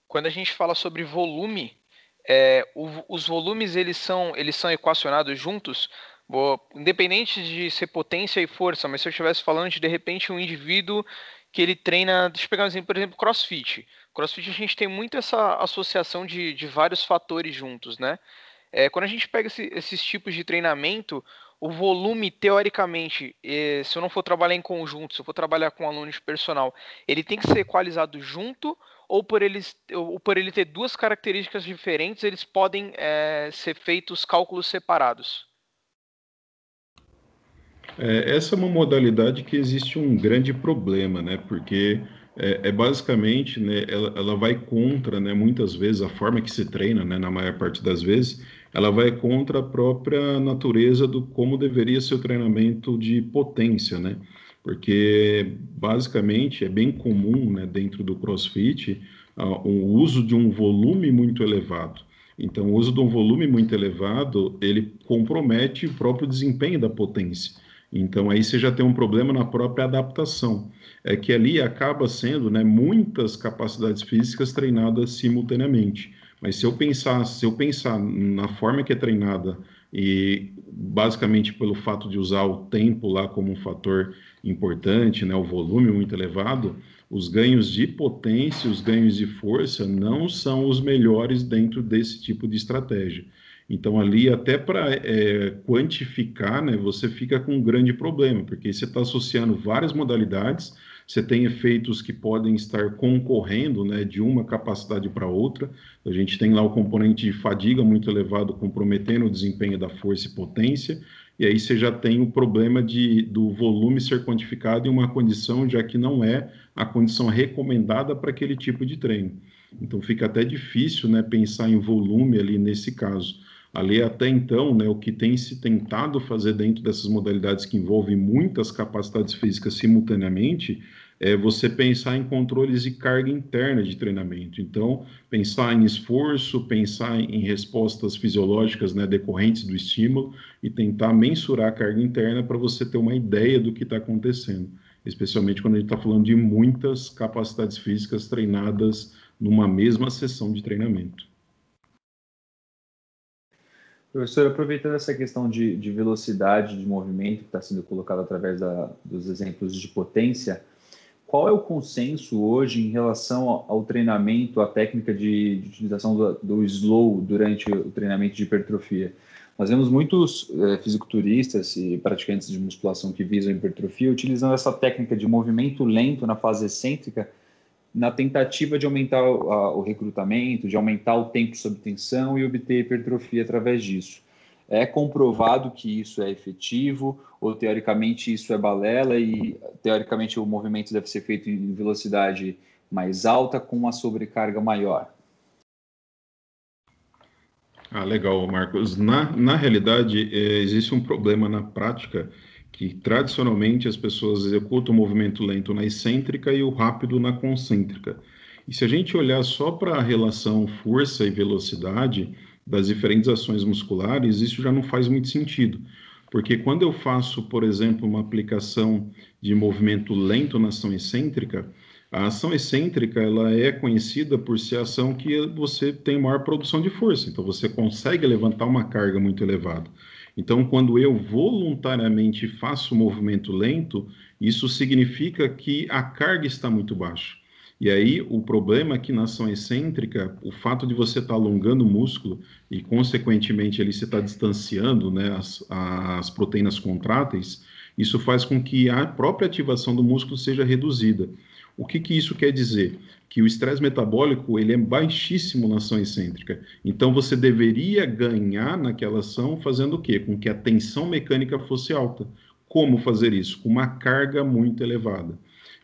quando a gente fala sobre volume, é, o, os volumes eles são eles são equacionados juntos, independente de ser potência e força. Mas se eu estivesse falando de de repente um indivíduo que ele treina, deixa eu pegar um exemplo, por exemplo, crossfit. Crossfit a gente tem muito essa associação de, de vários fatores juntos, né? É, quando a gente pega esse, esses tipos de treinamento, o volume, teoricamente, é, se eu não for trabalhar em conjunto, se eu for trabalhar com um aluno de personal, ele tem que ser equalizado junto ou por, ou por ele ter duas características diferentes, eles podem é, ser feitos cálculos separados? É, essa é uma modalidade que existe um grande problema, né? Porque é, é basicamente, né, ela, ela, vai contra, né, muitas vezes, a forma que se treina, né, na maior parte das vezes, ela vai contra a própria natureza do como deveria ser o treinamento de potência, né? Porque, basicamente, é bem comum, né, dentro do CrossFit, uh, o uso de um volume muito elevado. Então, o uso de um volume muito elevado, ele compromete o próprio desempenho da potência. Então aí você já tem um problema na própria adaptação, é que ali acaba sendo, né, muitas capacidades físicas treinadas simultaneamente. Mas se eu pensar, se eu pensar na forma que é treinada e basicamente pelo fato de usar o tempo lá como um fator importante, né, o volume muito elevado, os ganhos de potência, os ganhos de força não são os melhores dentro desse tipo de estratégia. Então, ali, até para é, quantificar, né, você fica com um grande problema, porque você está associando várias modalidades, você tem efeitos que podem estar concorrendo né, de uma capacidade para outra. A gente tem lá o componente de fadiga muito elevado, comprometendo o desempenho da força e potência, e aí você já tem o problema de, do volume ser quantificado em uma condição já que não é a condição recomendada para aquele tipo de treino. Então fica até difícil né, pensar em volume ali nesse caso. Ali até então, né, o que tem se tentado fazer dentro dessas modalidades que envolvem muitas capacidades físicas simultaneamente é você pensar em controles de carga interna de treinamento. Então, pensar em esforço, pensar em respostas fisiológicas né, decorrentes do estímulo e tentar mensurar a carga interna para você ter uma ideia do que está acontecendo. especialmente quando a gente está falando de muitas capacidades físicas treinadas numa mesma sessão de treinamento. Professor, aproveitando essa questão de, de velocidade de movimento que está sendo colocado através da, dos exemplos de potência, qual é o consenso hoje em relação ao, ao treinamento, à técnica de, de utilização do, do, slow durante o treinamento de hipertrofia? Nós vemos muitos é, fisiculturistas e praticantes de musculação que visam hipertrofia utilizando essa técnica de movimento lento na fase excêntrica na tentativa de aumentar o, recrutamento, de aumentar o tempo sob tensão e obter hipertrofia através disso. É comprovado que isso é efetivo, ou teoricamente isso é balela e teoricamente o movimento deve ser feito em velocidade mais alta com uma sobrecarga maior? Ah, legal, Marcos. Na, na realidade, é, existe um problema na prática que tradicionalmente as pessoas executam o movimento lento na excêntrica e o rápido na concêntrica. E se a gente olhar só para a relação força e velocidade das diferentes ações musculares, isso já não faz muito sentido. Porque quando eu faço, por exemplo, uma aplicação de movimento lento na ação excêntrica, a ação excêntrica ela é conhecida por ser a ação que você tem maior produção de força, então você consegue levantar uma carga muito elevada. Então, quando eu voluntariamente faço o movimento lento, isso significa que a carga está muito baixa. E aí, o problema é que na ação excêntrica, o fato de você estar alongando o músculo e, consequentemente, ali você está distanciando né, as, as proteínas contráteis, isso faz com que a própria ativação do músculo seja reduzida. O que, que isso quer dizer? Que o estresse metabólico ele é baixíssimo na ação excêntrica. Então você deveria ganhar naquela ação fazendo o quê? Com que a tensão mecânica fosse alta. Como fazer isso? Com uma carga muito elevada.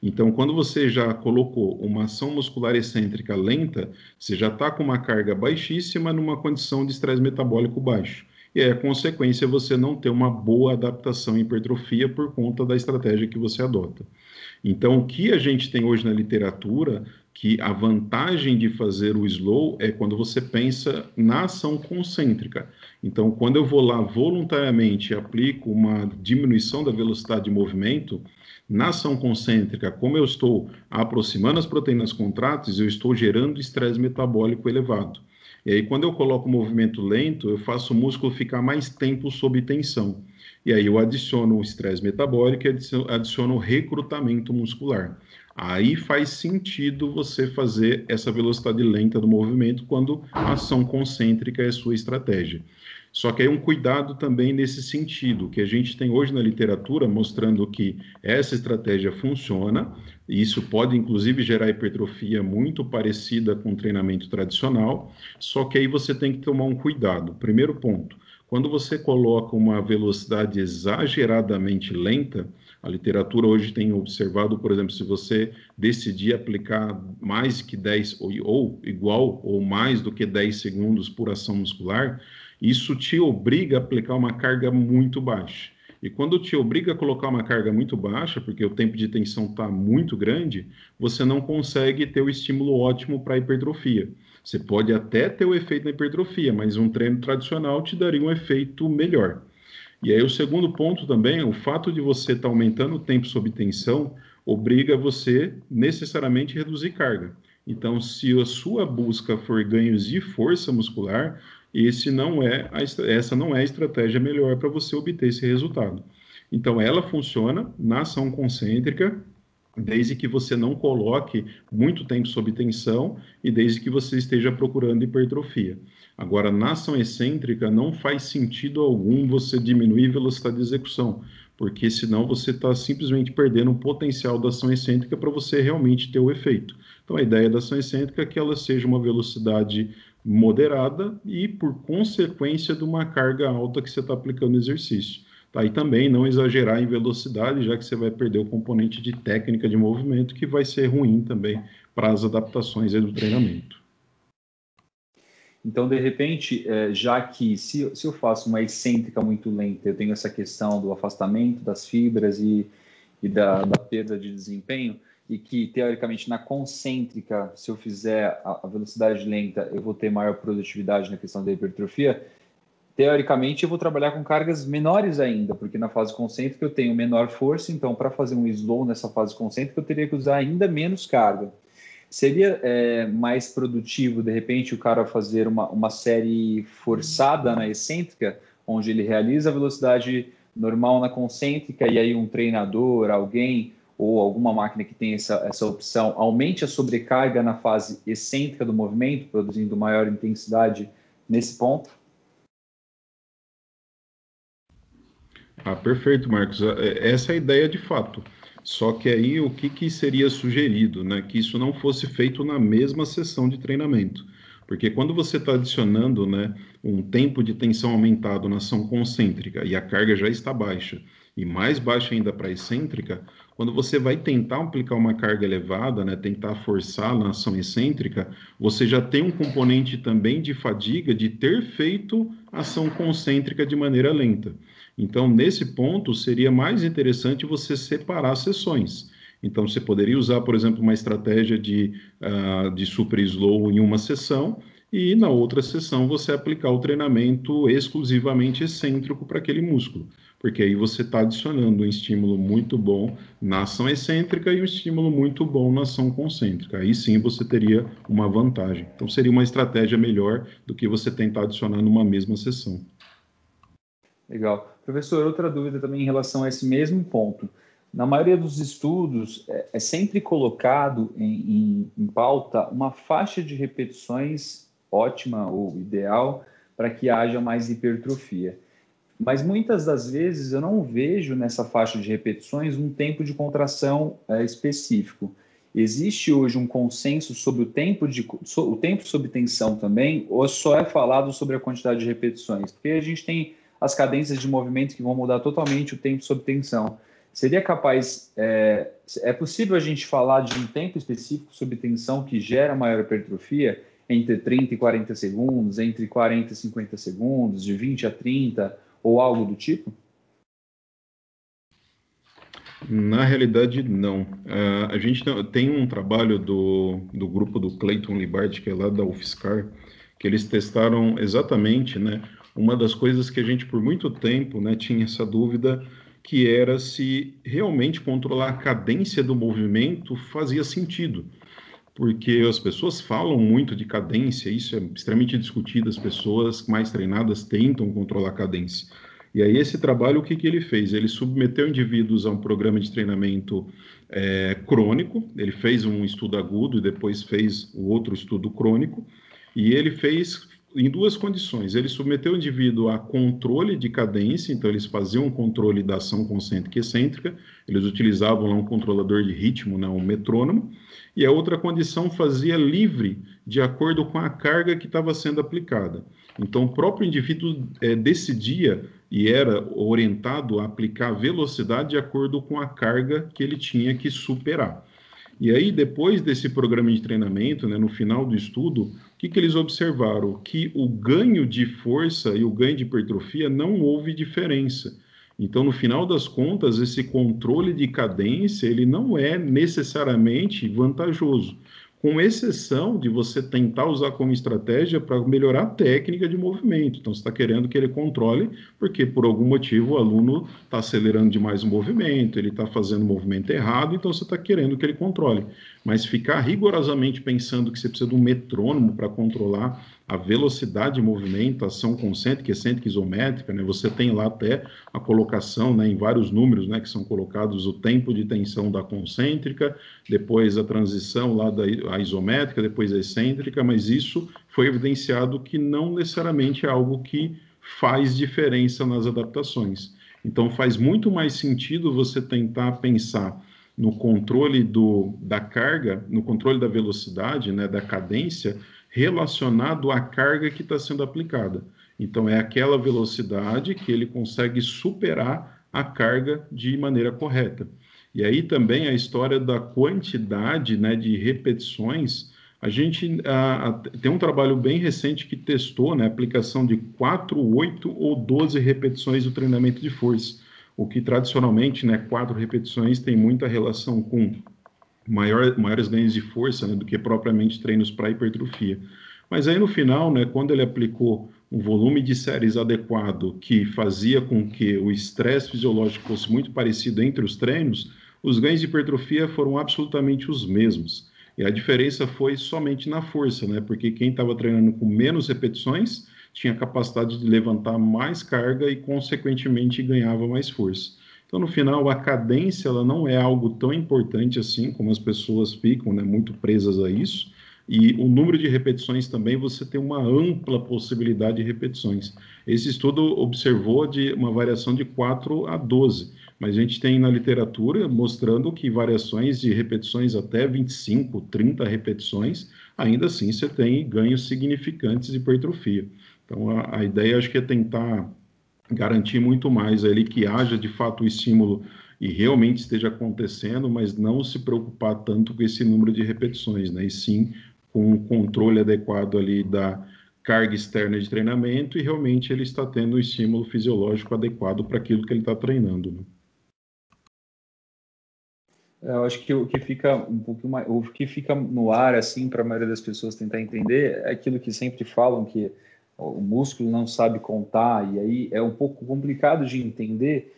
Então, quando você já colocou uma ação muscular excêntrica lenta, você já está com uma carga baixíssima numa condição de estresse metabólico baixo. E aí, a consequência é você não ter uma boa adaptação em hipertrofia por conta da estratégia que você adota. Então, o que a gente tem hoje na literatura, que a vantagem de fazer o slow é quando você pensa na ação concêntrica. Então, quando eu vou lá voluntariamente e aplico uma diminuição da velocidade de movimento, na ação concêntrica, como eu estou aproximando as proteínas contráteis, eu estou gerando estresse metabólico elevado. E aí, quando eu coloco o movimento lento, eu faço o músculo ficar mais tempo sob tensão. E aí eu adiciono o estresse metabólico e adiciono o recrutamento muscular. Aí faz sentido você fazer essa velocidade lenta do movimento quando a ação concêntrica é sua estratégia. Só que aí um cuidado também nesse sentido, que a gente tem hoje na literatura mostrando que essa estratégia funciona, e isso pode inclusive gerar hipertrofia muito parecida com o treinamento tradicional, só que aí você tem que tomar um cuidado. Primeiro ponto, quando você coloca uma velocidade exageradamente lenta, a literatura hoje tem observado, por exemplo, se você decidir aplicar mais que 10 ou, ou, igual ou mais do que 10 segundos por ação muscular, isso te obriga a aplicar uma carga muito baixa. E quando te obriga a colocar uma carga muito baixa, porque o tempo de tensão está muito grande, você não consegue ter o estímulo ótimo para a hipertrofia. Você pode até ter o efeito na hipertrofia, mas um treino tradicional te daria um efeito melhor. E aí o segundo ponto também, o fato de você estar tá aumentando o tempo sob tensão, obriga você necessariamente a reduzir carga. Então, se a sua busca for ganhos de força muscular, esse não é a, essa não é a estratégia melhor para você obter esse resultado. Então, ela funciona na ação concêntrica, desde que você não coloque muito tempo sob tensão e desde que você esteja procurando hipertrofia. Agora, na ação excêntrica, não faz sentido algum você diminuir a velocidade de execução, porque senão você está simplesmente perdendo o potencial da ação excêntrica para você realmente ter o efeito. Então, a ideia da ação excêntrica é que ela seja uma velocidade moderada e, por consequência, de uma carga alta que você está aplicando no exercício. Tá? E também não exagerar em velocidade, já que você vai perder o componente de técnica de movimento, que vai ser ruim também para as adaptações do treinamento. Então, de repente, é, já que se, eu faço uma excêntrica muito lenta, eu tenho essa questão do afastamento das fibras e, e da, da perda de desempenho, e que, teoricamente, na concêntrica, se eu fizer a velocidade lenta, eu vou ter maior produtividade na questão da hipertrofia, teoricamente eu vou trabalhar com cargas menores ainda, porque na fase concêntrica eu tenho menor força, então para fazer um slow nessa fase concêntrica eu teria que usar ainda menos carga. Seria é, mais produtivo, de repente, o cara fazer uma, uma série forçada na excêntrica, onde ele realiza a velocidade normal na concêntrica e aí um treinador, alguém ou alguma máquina que tem essa, essa opção aumente a sobrecarga na fase excêntrica do movimento, produzindo maior intensidade nesse ponto? Ah, perfeito, Marcos. É, essa é a ideia de fato. Só que aí o que, que seria sugerido, né? Que isso não fosse feito na mesma sessão de treinamento. Porque quando você está adicionando né, um tempo de tensão aumentado na ação concêntrica e a carga já está baixa, e mais baixa ainda para excêntrica, quando você vai tentar aplicar uma carga elevada, né, tentar forçar na ação excêntrica, você já tem um componente também de fadiga de ter feito ação concêntrica de maneira lenta. Então, nesse ponto, seria mais interessante você separar sessões. Então, você poderia usar, por exemplo, uma estratégia de, uh, de super slow em uma sessão e na outra sessão você aplicar o treinamento exclusivamente excêntrico para aquele músculo porque aí você está adicionando um estímulo muito bom na ação excêntrica e um estímulo muito bom na ação concêntrica. Aí sim você teria uma vantagem. Então seria uma estratégia melhor do que você tentar adicionar numa mesma sessão. Legal. Professor, outra dúvida também em relação a esse mesmo ponto. Na maioria dos estudos, é, é sempre colocado em, em, em pauta uma faixa de repetições ótima ou ideal para que haja mais hipertrofia. Mas muitas das vezes eu não vejo nessa faixa de repetições um tempo de contração é, específico. Existe hoje um consenso sobre o tempo de o tempo sob tensão também, ou só é falado sobre a quantidade de repetições? Porque a gente tem as cadências de movimento que vão mudar totalmente o tempo sob tensão. Seria capaz, é, é possível a gente falar de um tempo específico sob tensão que gera maior hipertrofia? Entre 30 e 40 segundos, entre 40 e 50 segundos, de 20 a 30, ou algo do tipo? Na realidade, não. Uh, a gente tem um trabalho do, do grupo do Clayton Libart, que é lá da UFSCar, que eles testaram exatamente, né, uma das coisas que a gente por muito tempo, né, tinha essa dúvida, que era se realmente controlar a cadência do movimento fazia sentido. Porque as pessoas falam muito de cadência, isso é extremamente discutido, as pessoas mais treinadas tentam controlar a cadência. E aí esse trabalho, o que, que ele fez? Ele submeteu indivíduos a um programa de treinamento é, crônico, ele fez um estudo agudo e depois fez o outro estudo crônico, e ele fez em duas condições. Ele submeteu o indivíduo a controle de cadência, então eles faziam um controle da ação concêntrica e excêntrica, eles utilizavam lá um controlador de ritmo, né, um metrônomo, e a outra condição fazia livre, de acordo com a carga que estava sendo aplicada. Então, o próprio indivíduo é, decidia e era orientado a aplicar velocidade de acordo com a carga que ele tinha que superar. E aí, depois desse programa de treinamento, né, no final do estudo, que, que eles observaram? Que o ganho de força e o ganho de hipertrofia não houve diferença. Então, no final das contas, esse controle de cadência ele não é necessariamente vantajoso com exceção de você tentar usar como estratégia para melhorar a técnica de movimento. Então, você está querendo que ele controle, porque por algum motivo o aluno está acelerando demais o movimento, ele está fazendo o movimento errado, então você está querendo que ele controle. Mas ficar rigorosamente pensando que você precisa de um metrônomo para controlar a velocidade de movimento, ação concêntrica, excêntrica, isométrica, né? Você tem lá até a colocação, né, em vários números, né, que são colocados o tempo de tensão da concêntrica, depois a transição lá da a isométrica, depois a excêntrica, mas isso foi evidenciado que não necessariamente é algo que faz diferença nas adaptações. Então faz muito mais sentido você tentar pensar no controle do, da carga, no controle da velocidade, né, da cadência, relacionado à carga que está sendo aplicada. Então, é aquela velocidade que ele consegue superar a carga de maneira correta. E aí também a história da quantidade né, de repetições. A gente a, a, tem um trabalho bem recente que testou né, a aplicação de 4, 8 ou 12 repetições do treinamento de força. O que tradicionalmente, né, quatro repetições tem muita relação com maior, maiores ganhos de força né, do que propriamente treinos para hipertrofia. Mas aí no final, né, quando ele aplicou um volume de séries adequado que fazia com que o estresse fisiológico fosse muito parecido entre os treinos, os ganhos de hipertrofia foram absolutamente os mesmos. E a diferença foi somente na força, né? Porque quem estava treinando com menos repetições tinha capacidade de levantar mais carga e, consequentemente, ganhava mais força. Então, no final, a cadência ela não é algo tão importante assim como as pessoas ficam, né? Muito presas a isso. E o número de repetições também, você tem uma ampla possibilidade de repetições. Esse estudo observou de uma variação de 4 a 12, mas a gente tem na literatura mostrando que variações de repetições até 25, 30 repetições, ainda assim você tem ganhos significantes de hipertrofia. Então a, a ideia acho que é tentar garantir muito mais ali que haja de fato o estímulo e realmente esteja acontecendo, mas não se preocupar tanto com esse número de repetições, né? E sim com um controle adequado ali da carga externa de treinamento e realmente ele está tendo um estímulo fisiológico adequado para aquilo que ele está treinando. Né? É, eu acho que o que fica um pouco mais, o que fica no ar assim para a maioria das pessoas tentar entender é aquilo que sempre falam que o músculo não sabe contar e aí é um pouco complicado de entender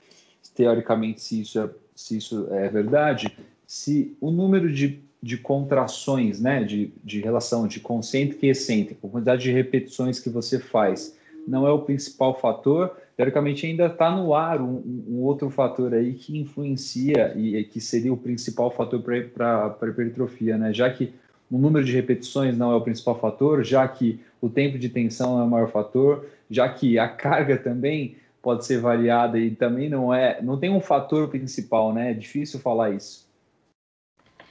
teoricamente se isso é, se isso é verdade, se o número de de contrações, né, de, de relação de concêntrica e excêntrica, a quantidade de repetições que você faz, não é o principal fator, teoricamente ainda está no ar um, um, outro fator aí que influencia e que seria o principal fator para a hipertrofia, né? Já que o número de repetições não é o principal fator, já que o tempo de tensão é o maior fator, já que a carga também pode ser variada e também não é, não tem um fator principal, né? É difícil falar isso.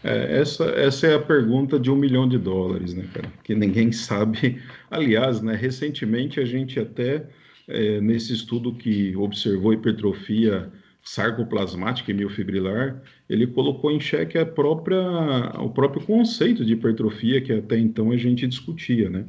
É, essa, essa é a pergunta de um milhão de dólares, né, cara? Que ninguém sabe. Aliás, né, recentemente a gente até, é, nesse estudo que observou hipertrofia sarcoplasmática e miofibrilar, ele colocou em xeque a própria, o próprio conceito de hipertrofia que até então a gente discutia, né?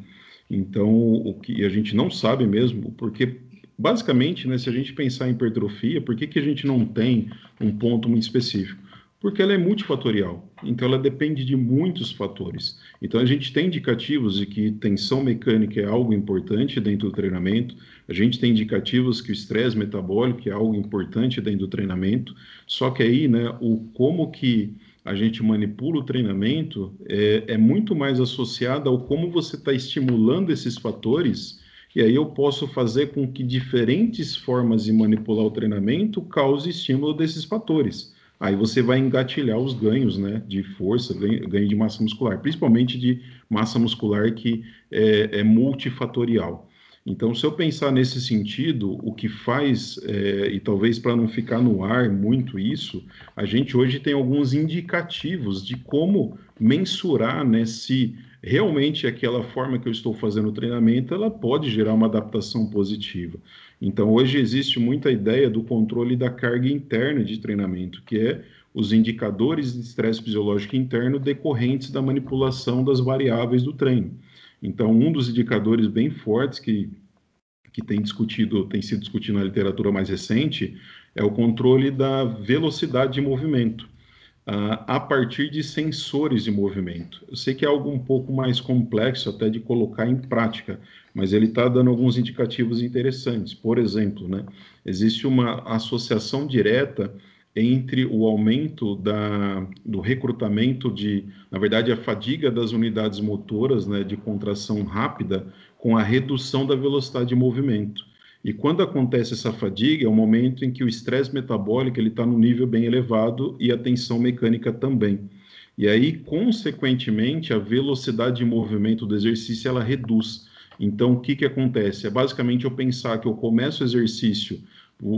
Então, o que a gente não sabe mesmo, porque basicamente, né, se a gente pensar em hipertrofia, por que, que a gente não tem um ponto muito específico? porque ela é multifatorial, então ela depende de muitos fatores. Então a gente tem indicativos de que tensão mecânica é algo importante dentro do treinamento, a gente tem indicativos que o estresse metabólico é algo importante dentro do treinamento, só que aí, né, o como que a gente manipula o treinamento é, é muito mais associado ao como você está estimulando esses fatores, e aí eu posso fazer com que diferentes formas de manipular o treinamento cause estímulo desses fatores aí você vai engatilhar os ganhos né, de força, ganho, ganho de massa muscular, principalmente de massa muscular que é, é multifatorial. Então, se eu pensar nesse sentido, o que faz, é, e talvez para não ficar no ar muito isso, a gente hoje tem alguns indicativos de como mensurar né, se realmente aquela forma que eu estou fazendo o treinamento ela pode gerar uma adaptação positiva. Então, hoje existe muita ideia do controle da carga interna de treinamento, que é os indicadores de estresse fisiológico interno decorrentes da manipulação das variáveis do treino. Então, um dos indicadores bem fortes que, que tem discutido, tem sido discutido na literatura mais recente, é o controle da velocidade de movimento uh, a partir de sensores de movimento. Eu sei que é algo um pouco mais complexo até de colocar em prática, mas ele está dando alguns indicativos interessantes. Por exemplo, né, existe uma associação direta entre o aumento da, do recrutamento de, na verdade, a fadiga das unidades motoras né, de contração rápida com a redução da velocidade de movimento. E quando acontece essa fadiga, é o momento em que o estresse metabólico está no nível bem elevado e a tensão mecânica também. E aí, consequentemente, a velocidade de movimento do exercício ela reduz. Então, o que, que acontece? É basicamente eu pensar que eu começo o exercício,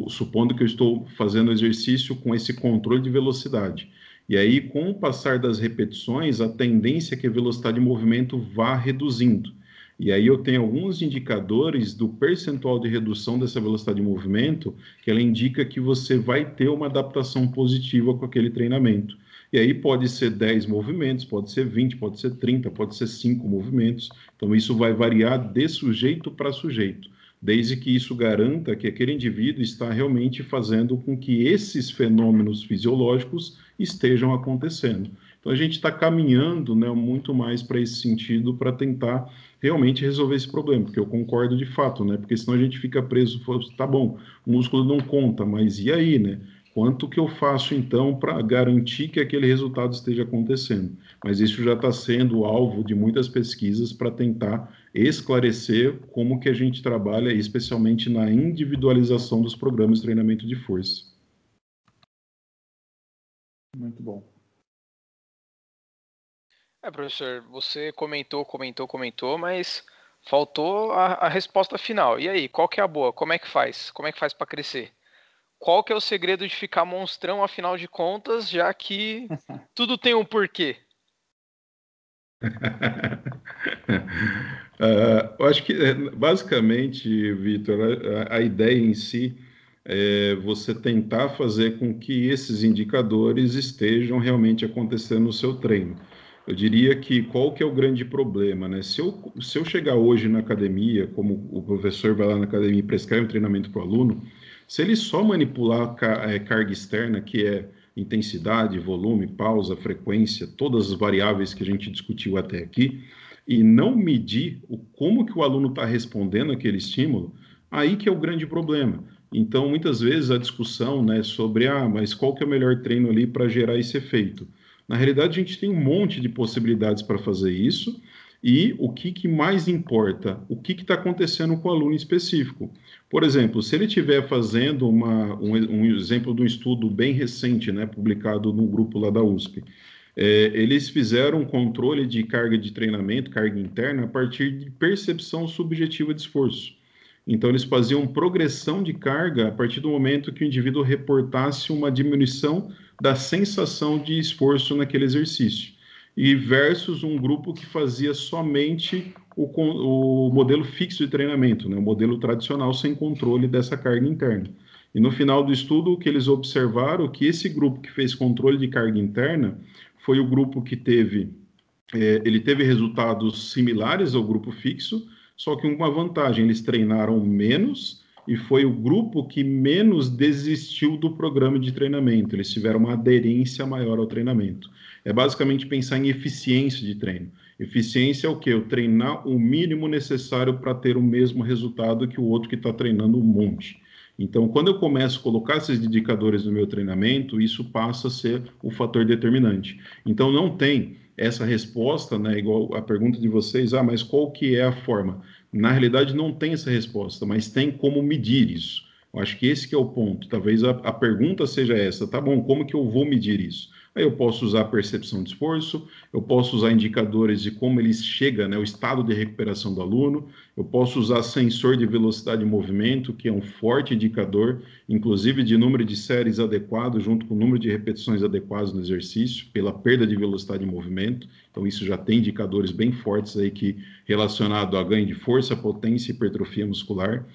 supondo que eu estou fazendo o exercício com esse controle de velocidade. E aí, com o passar das repetições, a tendência é que a velocidade de movimento vá reduzindo. E aí eu tenho alguns indicadores do percentual de redução dessa velocidade de movimento que ela indica que você vai ter uma adaptação positiva com aquele treinamento. E aí pode ser 10 movimentos, pode ser 20, pode ser 30, pode ser 5 movimentos. Então isso vai variar de sujeito para sujeito, desde que isso garanta que aquele indivíduo está realmente fazendo com que esses fenômenos fisiológicos estejam acontecendo. Então a gente está caminhando né, muito mais para esse sentido para tentar realmente resolver esse problema, porque eu concordo de fato, né? Porque senão a gente fica preso, tá bom, o músculo não conta, mas e aí, né? Quanto que eu faço então para garantir que aquele resultado esteja acontecendo? Mas isso já está sendo alvo de muitas pesquisas para tentar esclarecer como que a gente trabalha, especialmente na individualização dos programas de treinamento de força. Muito bom. É, professor, você comentou, comentou, comentou, mas faltou a, a resposta final. E aí, qual que é a boa? Como é que faz? Como é que faz para crescer? qual que é o segredo de ficar monstrão, afinal de contas, já que tudo tem um porquê? uh, eu acho que, é, basicamente, Vitor, a, a, ideia em si é você tentar fazer com que esses indicadores estejam realmente acontecendo no seu treino. Eu diria que qual que é o grande problema, né? Se eu, se eu chegar hoje na academia, como o professor vai lá na academia e prescreve um treinamento para o aluno, se ele só manipular a é, carga externa, que é intensidade, volume, pausa, frequência, todas as variáveis que a gente discutiu até aqui, e não medir o, como que o aluno está respondendo aquele estímulo, aí que é o grande problema. Então, muitas vezes a discussão né, sobre, ah, mas qual que é o melhor treino ali para gerar esse efeito? Na realidade, a gente tem um monte de possibilidades para fazer isso, e o que, que mais importa, o que está acontecendo com o aluno específico. Por exemplo, se ele estiver fazendo uma, um, um, exemplo de um estudo bem recente, né, publicado no grupo lá da USP, é, eles fizeram um controle de carga de treinamento, carga interna, a partir de percepção subjetiva de esforço. Então, eles faziam progressão de carga a partir do momento que o indivíduo reportasse uma diminuição da sensação de esforço naquele exercício e versus um grupo que fazia somente o, o modelo fixo de treinamento, né, o modelo tradicional sem controle dessa carga interna. E no final do estudo, o que eles observaram é que esse grupo que fez controle de carga interna foi o grupo que teve, é, ele teve resultados similares ao grupo fixo, só que uma vantagem, eles treinaram menos e foi o grupo que menos desistiu do programa de treinamento. Eles tiveram uma aderência maior ao treinamento é basicamente pensar em eficiência de treino. Eficiência é o que? Eu treinar o mínimo necessário para ter o mesmo resultado que o outro que está treinando um monte. Então, quando eu começo a colocar esses indicadores no meu treinamento, isso passa a ser o fator determinante. Então, não tem essa resposta, né, igual a pergunta de vocês, ah, mas qual que é a forma? Na realidade, não tem essa resposta, mas tem como medir isso. Eu acho que esse que é o ponto. Talvez a, a pergunta seja essa, tá bom, como que eu vou medir isso? Aí eu posso usar percepção de esforço, eu posso usar indicadores de como ele chega, né, o estado de recuperação do aluno, eu posso usar sensor de velocidade de movimento, que é um forte indicador, inclusive de número de séries adequado, junto com o número de repetições adequadas no exercício, pela perda de velocidade de movimento. Então, isso já tem indicadores bem fortes aí que relacionado a ganho de força, potência e hipertrofia muscular.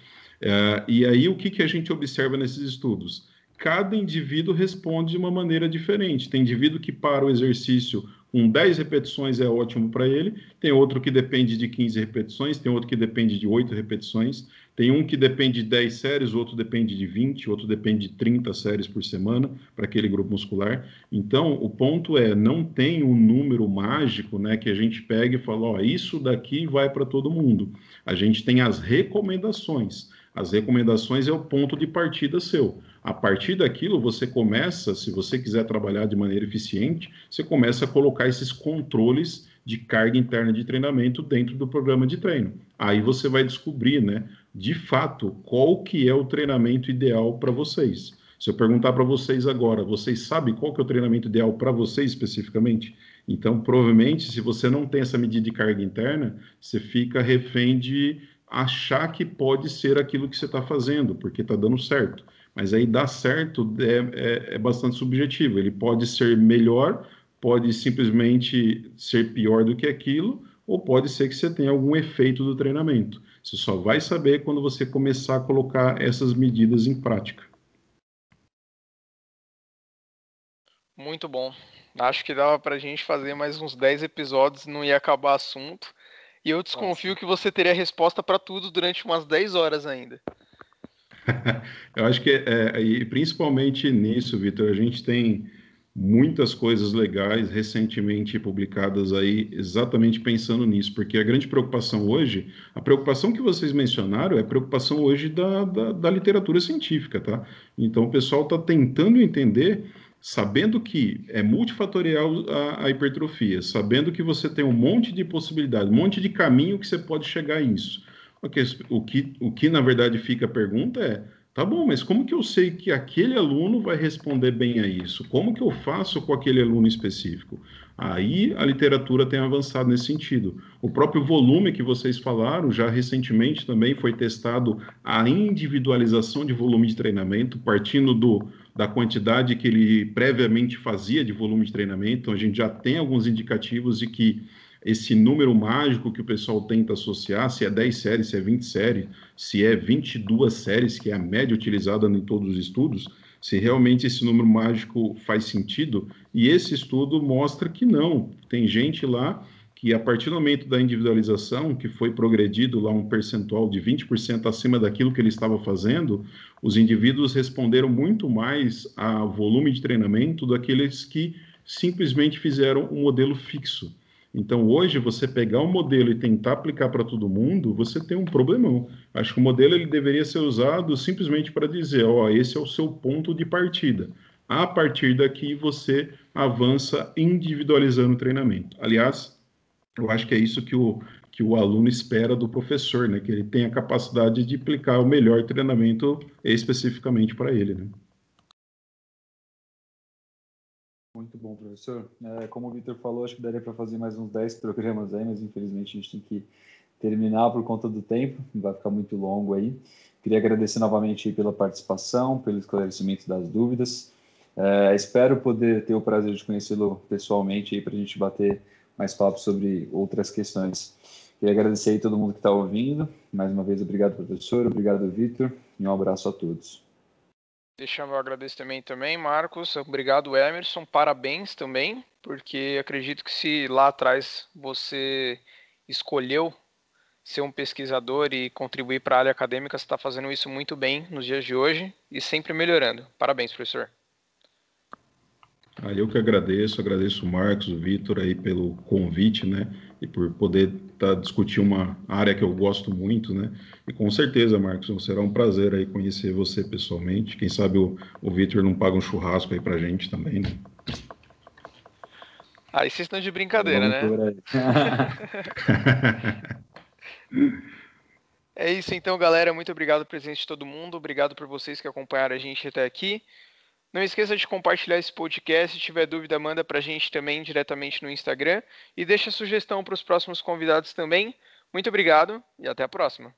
Uh, e aí, o que, que a gente observa nesses estudos? Cada indivíduo responde de uma maneira diferente. Tem indivíduo que para o exercício com 10 repetições é ótimo para ele, tem outro que depende de 15 repetições, tem outro que depende de 8 repetições, tem um que depende de 10 séries, outro depende de 20, outro depende de 30 séries por semana para aquele grupo muscular. Então, o ponto é, não tem um número mágico, né, que a gente pega e fala, ó, isso daqui vai para todo mundo. A gente tem as recomendações. As recomendações é o ponto de partida seu. A partir daquilo, você começa, se você quiser trabalhar de maneira eficiente, você começa a colocar esses controles de carga interna de treinamento dentro do programa de treino. Aí você vai descobrir, né, de fato, qual que é o treinamento ideal para vocês. Se eu perguntar para vocês agora, vocês sabem qual que é o treinamento ideal para vocês especificamente? Então, provavelmente, se você não tem essa medida de carga interna, você fica refém de achar que pode ser aquilo que você está fazendo, porque está dando certo. Mas aí dar certo é, é, é bastante subjetivo. Ele pode ser melhor, pode simplesmente ser pior do que aquilo, ou pode ser que você tenha algum efeito do treinamento. Você só vai saber quando você começar a colocar essas medidas em prática. Muito bom. Acho que dava para a gente fazer mais uns 10 episódios, não ia acabar assunto. E eu desconfio Nossa. que você teria resposta para tudo durante umas 10 horas ainda. Eu acho que, é, e principalmente nisso, Vitor, a gente tem muitas coisas legais recentemente publicadas aí, exatamente pensando nisso, porque a grande preocupação hoje, a preocupação que vocês mencionaram é a preocupação hoje da, da, da literatura científica, tá? Então o pessoal está tentando entender, sabendo que é multifatorial a, a, hipertrofia, sabendo que você tem um monte de possibilidade, um monte de caminho que você pode chegar a isso. O que, o que, o que na verdade fica a pergunta é Tá bom, mas como que eu sei que aquele aluno vai responder bem a isso? Como que eu faço com aquele aluno específico? Aí a literatura tem avançado nesse sentido. O próprio volume que vocês falaram, já recentemente também foi testado a individualização de volume de treinamento, partindo do, da quantidade que ele previamente fazia de volume de treinamento. Então, a gente já tem alguns indicativos de que esse número mágico que o pessoal tenta associar, se é 10 séries, se é 20 séries, se é 22 séries, que é a média utilizada em todos os estudos, se realmente esse número mágico faz sentido. E esse estudo mostra que não. Tem gente lá que, a partir do momento da individualização, que foi progredido lá um percentual de 20% acima daquilo que ele estava fazendo, os indivíduos responderam muito mais a volume de treinamento daqueles que simplesmente fizeram um modelo fixo. Então, hoje, você pegar um modelo e tentar aplicar para todo mundo, você tem um problemão. Acho que o modelo ele deveria ser usado simplesmente para dizer, ó, esse é o seu ponto de partida. A partir daqui, você avança individualizando o treinamento. Aliás, eu acho que é isso que o, que o aluno espera do professor, né? Que ele tenha a capacidade de aplicar o melhor treinamento especificamente para ele, né? Muito bom, professor. É, como o Vitor falou, acho que daria para fazer mais uns 10 programas aí, mas infelizmente a gente tem que terminar por conta do tempo, vai ficar muito longo aí. Queria agradecer novamente pela participação, pelo esclarecimento das dúvidas. É, espero poder ter o prazer de conhecê-lo pessoalmente para a gente bater mais papo sobre outras questões. Queria agradecer aí todo mundo que está ouvindo. Mais uma vez, obrigado, professor, obrigado, Vitor, e um abraço a todos. Deixar meu agradecimento também, Marcos. Obrigado, Emerson. Parabéns também, porque acredito que se lá atrás você escolheu ser um pesquisador e contribuir para a área acadêmica, você está fazendo isso muito bem nos dias de hoje e sempre melhorando. Parabéns, professor. Ah, eu que agradeço, agradeço o Marcos, o Vitor aí pelo convite, né? E por poder tá, discutir uma área que eu gosto muito, né? E com certeza, Marcos, será um prazer aí conhecer você pessoalmente. Quem sabe o, o Vitor não paga um churrasco aí pra gente também, né? Aí vocês estão de brincadeira, né? é isso então, galera. Muito obrigado pelo presente de todo mundo. Obrigado por vocês que acompanharam a gente até aqui. Não esqueça de compartilhar esse podcast. Se tiver dúvida, manda para a gente também diretamente no Instagram. E deixa sugestão para os próximos convidados também. Muito obrigado e até a próxima.